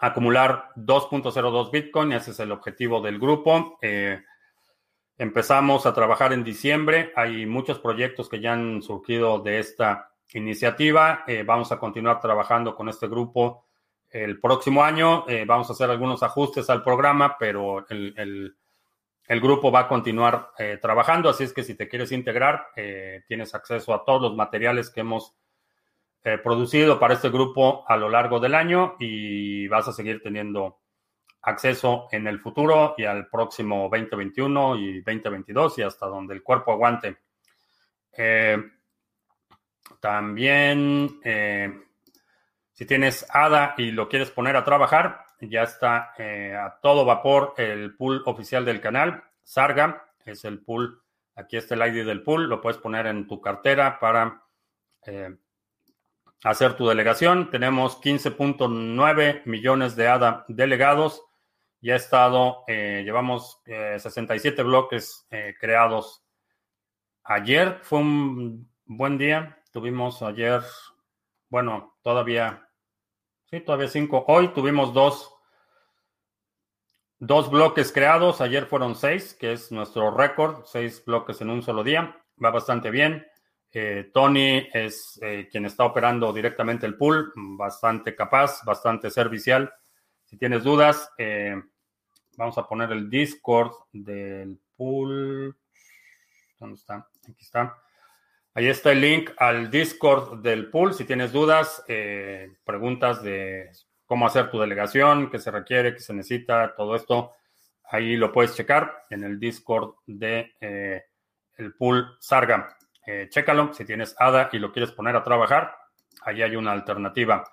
Speaker 1: acumular 2.02 Bitcoin, ese es el objetivo del grupo. Eh, empezamos a trabajar en diciembre, hay muchos proyectos que ya han surgido de esta iniciativa, vamos a continuar trabajando con este grupo el próximo año. Eh, vamos a hacer algunos ajustes al programa, pero el, grupo va a continuar eh, trabajando, así es que si te quieres integrar, eh, tienes acceso a todos los materiales que hemos producido para este grupo a lo largo del año y vas a seguir teniendo acceso en el futuro y al próximo 2021 y 2022 y hasta donde el cuerpo aguante. también si tienes ADA y lo quieres poner a trabajar, ya está eh, a todo vapor el pool oficial del canal. Sarga es el pool. Aquí está el ID del pool. Lo puedes poner en tu cartera para eh, hacer tu delegación. Tenemos 15.9 millones de ADA delegados. Ya ha estado, eh, llevamos 67 bloques creados. Ayer fue un buen día. Tuvimos ayer, bueno, todavía Sí, todavía cinco. Hoy tuvimos dos, dos bloques creados. Ayer fueron seis, que es nuestro récord. Seis bloques en un solo día. Va bastante bien. Eh, Tony es eh, quien está operando directamente el pool. Bastante capaz, bastante servicial. Si tienes dudas, eh, vamos a poner el Discord del pool. ¿Dónde está? Aquí está. Ahí está el link al Discord del pool. Si tienes dudas, eh, preguntas de cómo hacer tu delegación, qué se requiere, qué se necesita, todo esto, ahí lo puedes checar en el Discord de eh, el pool Sarga. Eh, chécalo si tienes ADA y lo quieres poner a trabajar. Ahí hay una alternativa.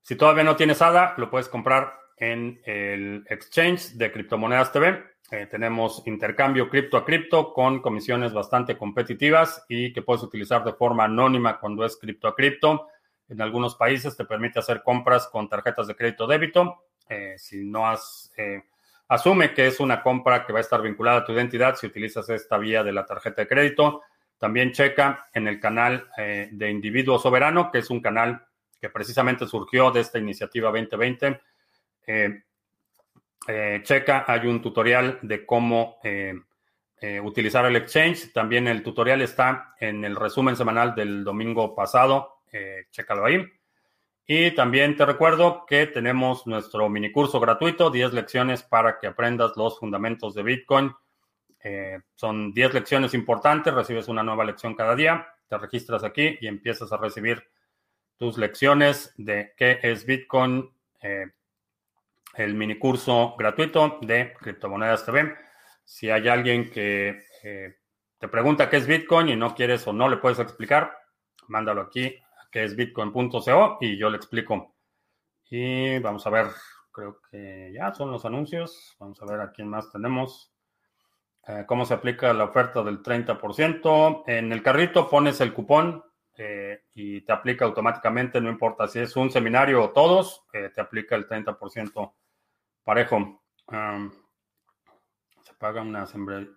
Speaker 1: Si todavía no tienes ADA, lo puedes comprar en el exchange de Criptomonedas TV. Eh, tenemos intercambio cripto a cripto con comisiones bastante competitivas y que puedes utilizar de forma anónima cuando es cripto a cripto. En algunos países te permite hacer compras con tarjetas de crédito débito. Eh, si no has, eh, asume que es una compra que va a estar vinculada a tu identidad si utilizas esta vía de la tarjeta de crédito. También checa en el canal de Individuo Soberano, que es un canal que precisamente surgió de esta iniciativa 2020 eh, checa, hay un tutorial de cómo eh, eh, utilizar el exchange. También el tutorial está en el resumen semanal del domingo pasado. chécalo ahí. Y también te recuerdo que tenemos nuestro mini curso gratuito, 10 lecciones para que aprendas los fundamentos de Bitcoin. son 10 lecciones importantes, recibes una nueva lección cada día, te registras aquí y empiezas a recibir tus lecciones de qué es Bitcoin, eh, el mini curso gratuito de Criptomonedas TV. Si hay alguien que eh, te pregunta qué es Bitcoin y no quieres o no le puedes explicar, mándalo aquí, que es bitcoin.co y yo le explico. Y vamos a ver, creo que ya son los anuncios. Vamos a ver a quién más tenemos. Eh, ¿Cómo se aplica la oferta del 30%? En el carrito pones el cupón eh, y te aplica automáticamente, no importa si es un seminario o todos, eh, te aplica el 30% parejo. se paga una,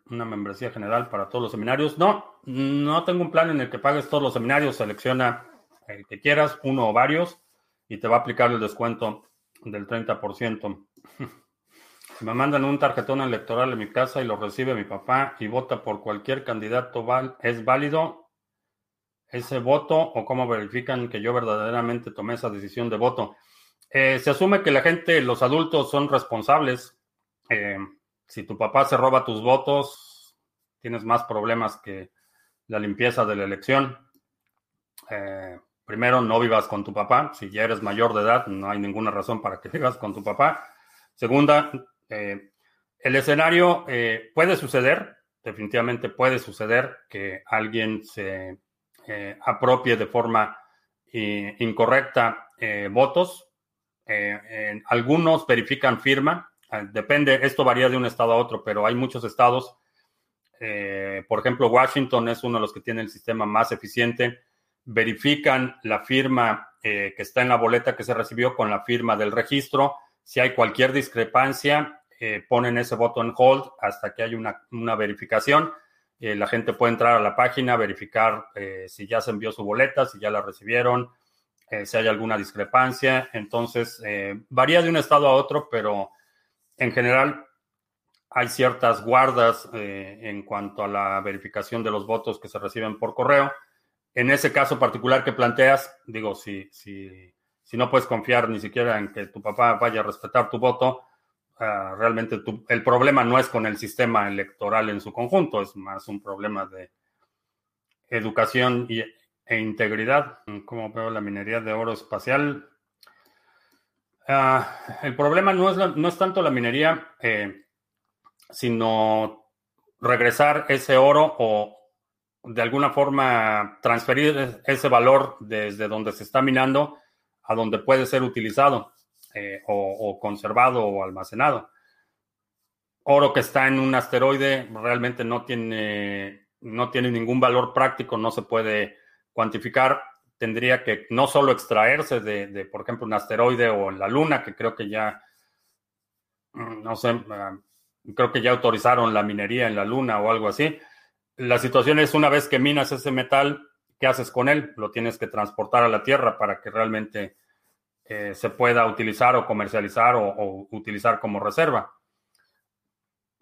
Speaker 1: una membresía general para todos los seminarios. No, no tengo un plan en el que pagues todos los seminarios. Selecciona el que quieras, uno o varios, y te va a aplicar el descuento del 30%. Si me mandan un tarjetón electoral en mi casa y lo recibe mi papá y vota por cualquier candidato, ¿es válido ese voto o cómo verifican que yo verdaderamente tomé esa decisión de voto? Eh, se asume que la gente, los adultos son responsables. Eh, si tu papá se roba tus votos, tienes más problemas que la limpieza de la elección. Eh, primero, no vivas con tu papá. Si ya eres mayor de edad, no hay ninguna razón para que vivas con tu papá. Segunda, el escenario puede suceder, definitivamente puede suceder que alguien se eh, apropie de forma incorrecta votos. algunos verifican firma, depende, esto varía de un estado a otro, pero hay muchos estados, por ejemplo, Washington es uno de los que tiene el sistema más eficiente, verifican la firma que está en la boleta que se recibió con la firma del registro. Si hay cualquier discrepancia, eh, ponen ese voto en hold hasta que haya una, verificación. Eh, la gente puede entrar a la página, verificar eh, si ya se envió su boleta, si ya la recibieron, si hay alguna discrepancia. Entonces, varía de un estado a otro, pero en general hay ciertas guardas en cuanto a la verificación de los votos que se reciben por correo. En ese caso particular que planteas, digo, si no puedes confiar ni siquiera en que tu papá vaya a respetar tu voto, realmente el problema no es con el sistema electoral en su conjunto, es más un problema de educación y, e integridad. Como veo la minería de oro espacial? Ah, el problema no es, no es tanto la minería, eh, sino regresar ese oro o de alguna forma transferir ese valor desde donde se está minando a donde puede ser utilizado. Eh, o, conservado o almacenado. Oro que está en un asteroide realmente no tiene, no tiene ningún valor práctico, no se puede cuantificar. Tendría que no solo extraerse de, por ejemplo, un asteroide o en la Luna, que creo que ya, mm, no sé, ah, creo que ya autorizaron la minería en la Luna o algo así. La situación es una vez que minas ese metal, ¿qué haces con él? Lo tienes que transportar a la Tierra para que realmente eh, se pueda utilizar o comercializar o, utilizar como reserva.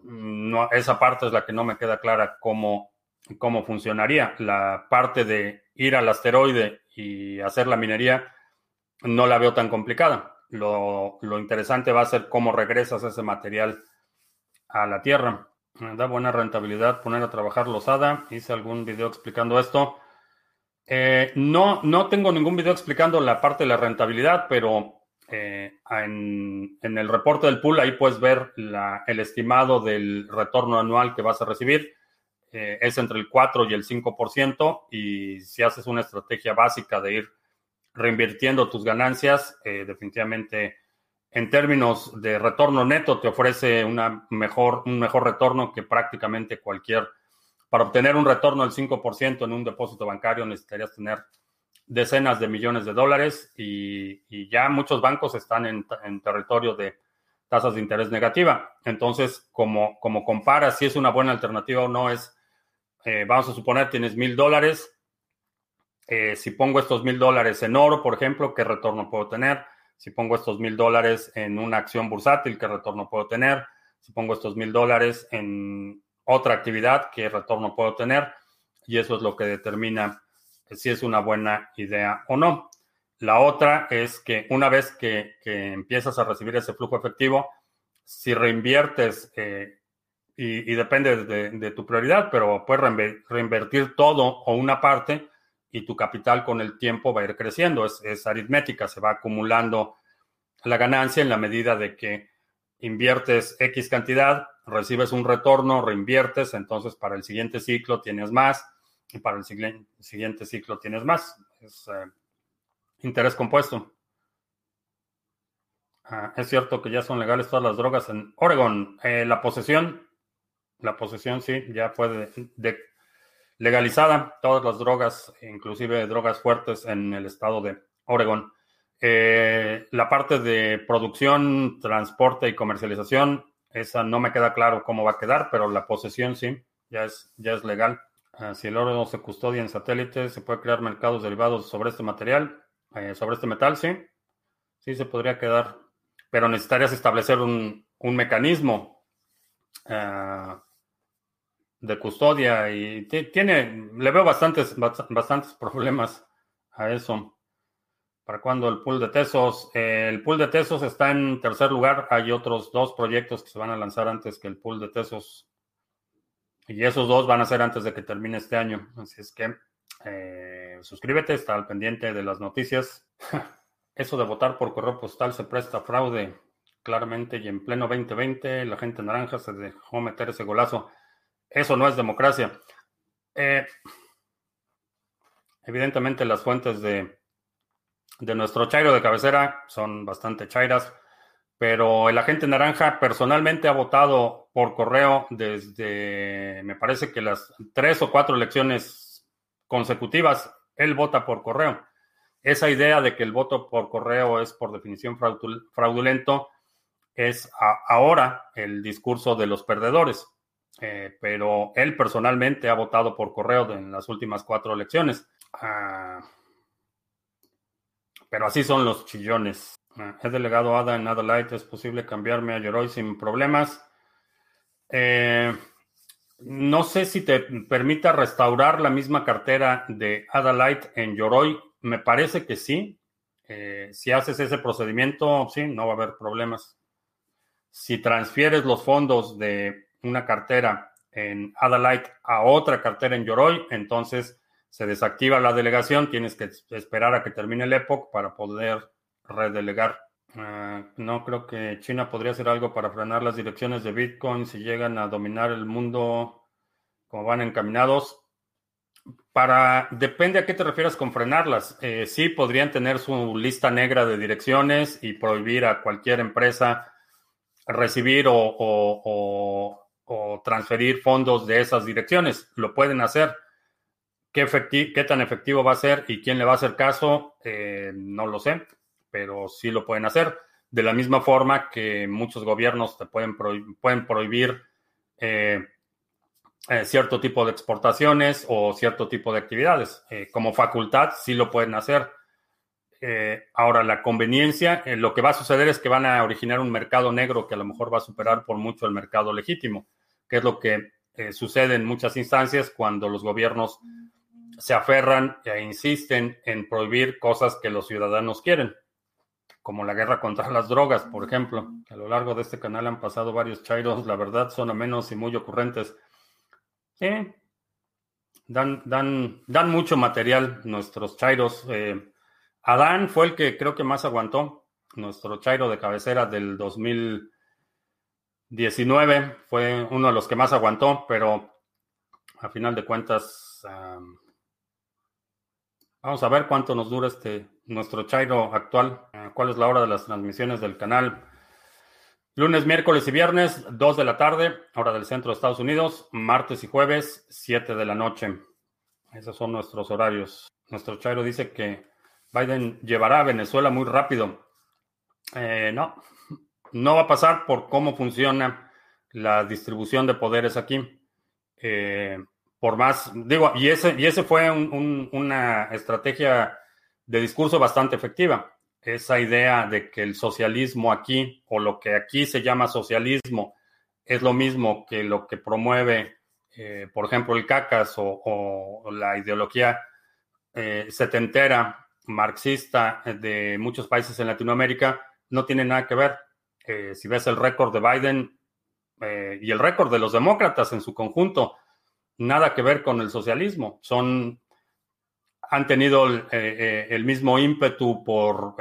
Speaker 1: No, esa parte es la que no me queda clara cómo, cómo funcionaría. La parte de ir al asteroide y hacer la minería no la veo tan complicada. Lo, lo interesante va a ser cómo regresas ese material a la Tierra. Da buena rentabilidad poner a trabajar losada. Hice algún video explicando esto. Eh, no, no tengo ningún video explicando la parte de la rentabilidad, pero eh, en, el reporte del pool ahí puedes ver el estimado del retorno anual que vas a recibir. Eh, es entre el 4 y el 5% y si haces una estrategia básica de ir reinvirtiendo tus ganancias, definitivamente en términos de retorno neto te ofrece mejor, un mejor retorno que prácticamente cualquier para obtener un retorno del 5% en un depósito bancario necesitarías tener decenas de millones de dólares y, ya muchos bancos están en, territorio de tasas de interés negativa. Entonces, como, como comparas si es una buena alternativa o no, es, eh, vamos a suponer, tienes mil dólares. Eh, si pongo estos mil dólares en oro, por ejemplo, ¿qué retorno puedo tener? Si pongo estos mil dólares en una acción bursátil, ¿qué retorno puedo tener? Si pongo estos mil dólares en otra actividad, que retorno puedo tener, y eso es lo que determina si es una buena idea o no. La otra es que una vez que, empiezas a recibir ese flujo efectivo, si reinviertes, eh, y, depende de, tu prioridad, pero puedes reinvertir todo o una parte y tu capital con el tiempo va a ir creciendo. Es aritmética, se va acumulando la ganancia en la medida de que inviertes X cantidad, recibes un retorno, reinviertes, entonces para el siguiente ciclo tienes más y para el siguiente ciclo tienes más. Es eh, interés compuesto. Ah, es cierto que ya son legales todas las drogas en Oregon. Eh, la posesión, la posesión sí, ya fue legalizada. Todas las drogas, inclusive drogas fuertes en el estado de Oregon. Eh, la parte de producción, transporte y comercialización, esa no me queda claro cómo va a quedar, pero la posesión sí, ya es, ya es legal. Ah, si el oro no se custodia en satélites, se puede crear mercados derivados sobre este material, eh, sobre este metal, sí. Sí, se podría quedar, pero necesitarías establecer un, mecanismo ah, de custodia y tiene, le veo bastantes, bastantes problemas a eso. ¿Para cuándo el pool de Tesos? Eh, el pool de Tesos está en tercer lugar. Hay otros dos proyectos que se van a lanzar antes que el pool de Tesos. Y esos dos van a ser antes de que termine este año. Así es que eh, suscríbete, está al pendiente de las noticias. Eso de votar por correo postal se presta a fraude claramente y en pleno 2020 la gente naranja se dejó meter ese golazo. Eso no es democracia. Eh, evidentemente las fuentes de de nuestro chairo de cabecera son bastante chairas, pero el agente naranja personalmente ha votado por correo desde, me parece que las tres o cuatro elecciones consecutivas, él vota por correo. Esa idea de que el voto por correo es por definición fraudulento es ahora el discurso de los perdedores. Eh, pero él personalmente ha votado por correo en las últimas cuatro elecciones. Ah, pero así son los chillones. He delegado ADA en Adalite. ¿Es posible cambiarme a Yoroi sin problemas? Eh, no sé si te permita restaurar la misma cartera de Adalite en Yoroi. Me parece que sí. Eh, si haces ese procedimiento, sí, no va a haber problemas. Si transfieres los fondos de una cartera en Adalite a otra cartera en Yoroi, entonces se desactiva la delegación, tienes que esperar a que termine el EPOC para poder redelegar. Ah, no creo que China podría hacer algo para frenar las direcciones de Bitcoin si llegan a dominar el mundo como van encaminados. Para, depende a qué te refieras con frenarlas. Eh, sí, podrían tener su lista negra de direcciones y prohibir a cualquier empresa recibir o transferir fondos de esas direcciones. Lo pueden hacer ¿Qué, tan efectivo va a ser y quién le va a hacer caso? Eh, no lo sé, pero sí lo pueden hacer. De la misma forma que muchos gobiernos te pueden, pueden prohibir eh, eh, cierto tipo de exportaciones o cierto tipo de actividades. como facultad sí lo pueden hacer. ahora, la conveniencia, lo que va a suceder es que van a originar un mercado negro que a lo mejor va a superar por mucho el mercado legítimo, que es lo que sucede en muchas instancias cuando los gobiernos se aferran e insisten en prohibir cosas que los ciudadanos quieren, como la guerra contra las drogas, por ejemplo. A lo largo de este canal han pasado varios chairos, la verdad son a menos y muy ocurrentes. Sí, dan, dan, dan mucho material nuestros chairos. Eh, Adán fue el que creo que más aguantó, nuestro chairo de cabecera del 2019, fue uno de los que más aguantó, pero a final de cuentas... Vamos a ver cuánto nos dura este nuestro Chairo actual. Eh, ¿Cuál es la hora de las transmisiones del canal? Lunes, miércoles y viernes, 2 de la tarde, hora del centro de Estados Unidos. Martes y jueves, 7 de la noche. Esos son nuestros horarios. Nuestro Chairo dice que Biden llevará a Venezuela muy rápido. Eh, no, no va a pasar por cómo funciona la distribución de poderes aquí. Eh, por más, digo, y ese, y ese fue una estrategia de discurso bastante efectiva. Esa idea de que el socialismo aquí, o lo que aquí se llama socialismo, es lo mismo que lo que promueve, eh, por ejemplo, el CACAS o, la ideología eh, setentera, marxista de muchos países en Latinoamérica, no tiene nada que ver. Eh, si ves el récord de Biden y el récord de los demócratas en su conjunto, nada que ver con el socialismo. Son han tenido el mismo ímpetu por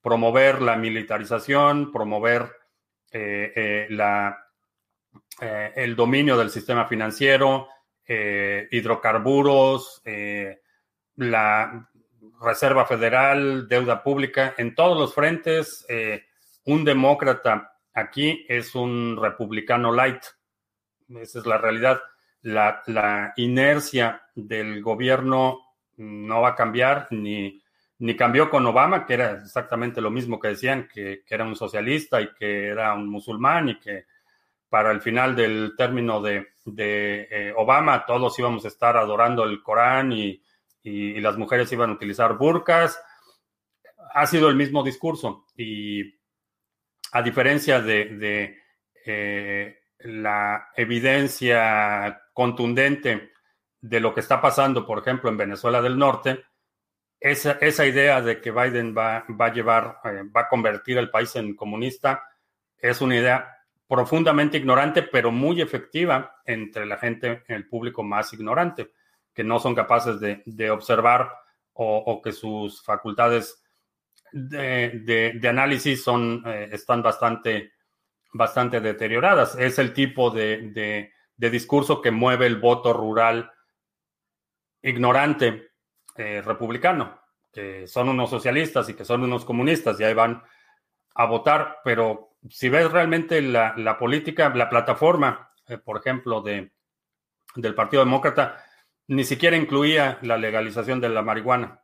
Speaker 1: promover la militarización, promover la, el dominio del sistema financiero, hidrocarburos, la Reserva Federal, deuda pública, en todos los frentes, eh, un demócrata aquí es un republicano light. Esa es la realidad. La, inercia del gobierno no va a cambiar, ni, ni, cambió con Obama, que era exactamente lo mismo que decían, que, era un socialista y que era un musulmán y que para el final del término de, eh, Obama todos íbamos a estar adorando el Corán y y, las mujeres iban a utilizar burkas. Ha sido el mismo discurso y a diferencia de, eh, la evidencia contundente de lo que está pasando, por ejemplo, en Venezuela del Norte, esa, esa idea de que Biden va, va a llevar, eh, va convertir el país en comunista, es una idea profundamente ignorante, pero muy efectiva entre la gente, el público más ignorante que no son capaces de, observar o, que sus facultades de, análisis son, eh, están bastante, bastante deterioradas. Es el tipo de, discurso que mueve el voto rural ignorante eh, republicano, que son unos socialistas y que son unos comunistas y ahí van a votar, pero si ves realmente la, política, la plataforma, eh, por ejemplo, de, del Partido Demócrata, ni siquiera incluía la legalización de la marihuana.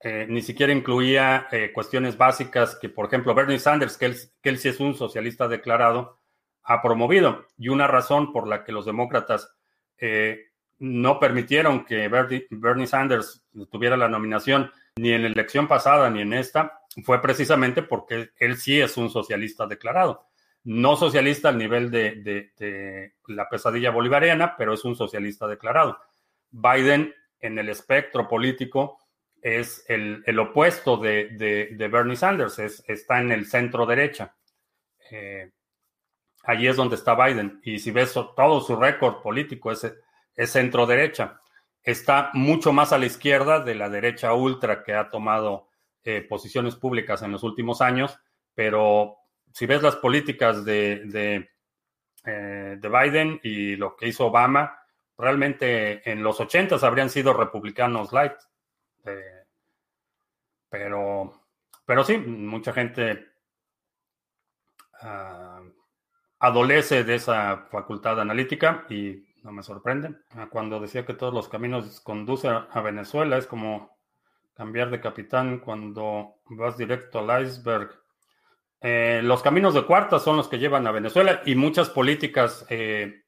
Speaker 1: Eh, ni siquiera incluía cuestiones básicas que, por ejemplo, Bernie Sanders, que él, sí es un socialista declarado, ha promovido. Y una razón por la que los demócratas eh, no permitieron que Bernie, Sanders tuviera la nominación ni en la elección pasada ni en esta, fue precisamente porque él sí es un socialista declarado. No socialista al nivel de la pesadilla bolivariana, pero es un socialista declarado. Biden en el espectro político es el, opuesto de, Bernie Sanders, está en el centro derecha. Eh, allí es donde está Biden. Y si ves todo su récord político, es, es centro derecha. Está mucho más a la izquierda de la derecha ultra que ha tomado eh, posiciones públicas en los últimos años, pero si ves las políticas de, de eh, Biden y lo que hizo Obama, realmente en los 80 habrían sido republicanos light. Eh, pero, pero sí, mucha gente ah, adolece de esa facultad analítica y no me sorprende. Ah, cuando decía que todos los caminos conducen a Venezuela, es como cambiar de capitán cuando vas directo al iceberg. Eh, los caminos de cuarta son los que llevan a Venezuela y muchas políticas eh,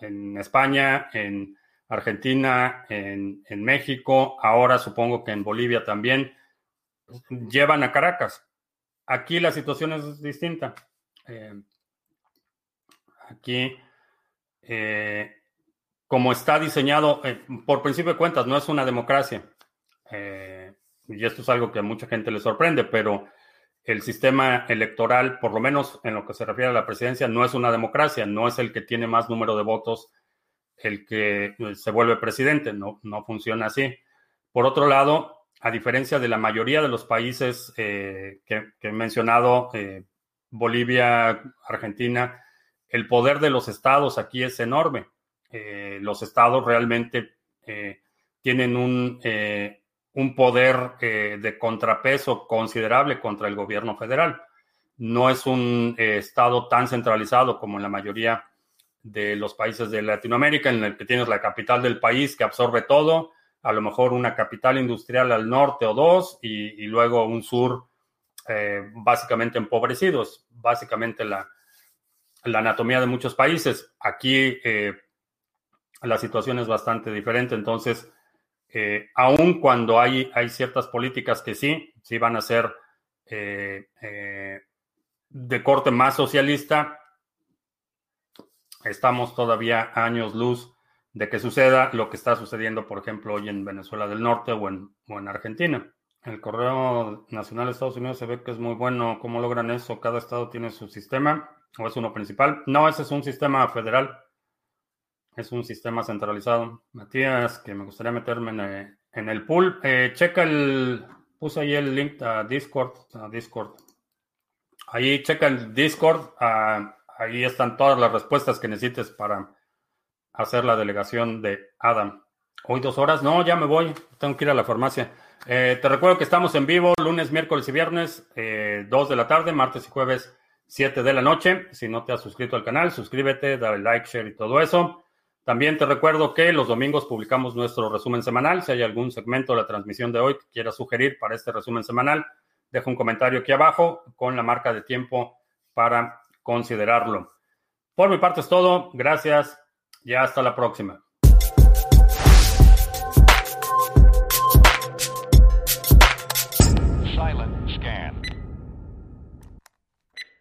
Speaker 1: en España, en Argentina, en, México, ahora supongo que en Bolivia también, llevan a Caracas. Aquí la situación es distinta. Eh, aquí, eh, como está diseñado, eh, por principio de cuentas, no es una democracia. y esto es algo que a mucha gente le sorprende, pero el sistema electoral, por lo menos en lo que se refiere a la presidencia, no es una democracia, no es el que tiene más número de votos el que eh, se vuelve presidente, no, no funciona así. Por otro lado, a diferencia de la mayoría de los países eh, que, he mencionado, eh, Bolivia, Argentina, el poder de los estados aquí es enorme. los estados realmente tienen un un poder eh, de contrapeso considerable contra el gobierno federal. No es un eh, estado tan centralizado como en la mayoría de los países de Latinoamérica, en el que tienes la capital del país que absorbe todo, a lo mejor una capital industrial al norte o dos, y, luego un sur eh, básicamente empobrecido. Es básicamente la, la, anatomía de muchos países. Aquí la situación es bastante diferente, entonces eh, aun cuando hay, hay ciertas políticas que sí, sí van a ser eh, eh, de corte más socialista, estamos todavía años luz de que suceda lo que está sucediendo, por ejemplo, hoy en Venezuela del Norte o en, o en Argentina. El Correo Nacional de Estados Unidos se ve que es muy bueno. ¿Cómo logran eso? ¿Cada estado tiene su sistema o es uno principal? No, ese es un sistema federal. es un sistema centralizado. Matías, que me gustaría meterme en, el pool. Eh, checa el, puse ahí el link a Discord, Discord. Ahí checa el Discord, ah, ahí están todas las respuestas que necesites para hacer la delegación de Adam. Hoy dos horas, no, ya me voy, tengo que ir a la farmacia. Eh, te recuerdo que estamos en vivo lunes, miércoles y viernes, eh, 2 de la tarde, martes y jueves, 7 de la noche. Si no te has suscrito al canal, suscríbete, dale like, share y todo eso. También te recuerdo que los domingos publicamos nuestro resumen semanal. Si hay algún segmento de la transmisión de hoy que quieras sugerir para este resumen semanal, deja un comentario aquí abajo con la marca de tiempo para considerarlo. Por mi parte es todo. Gracias y hasta la próxima.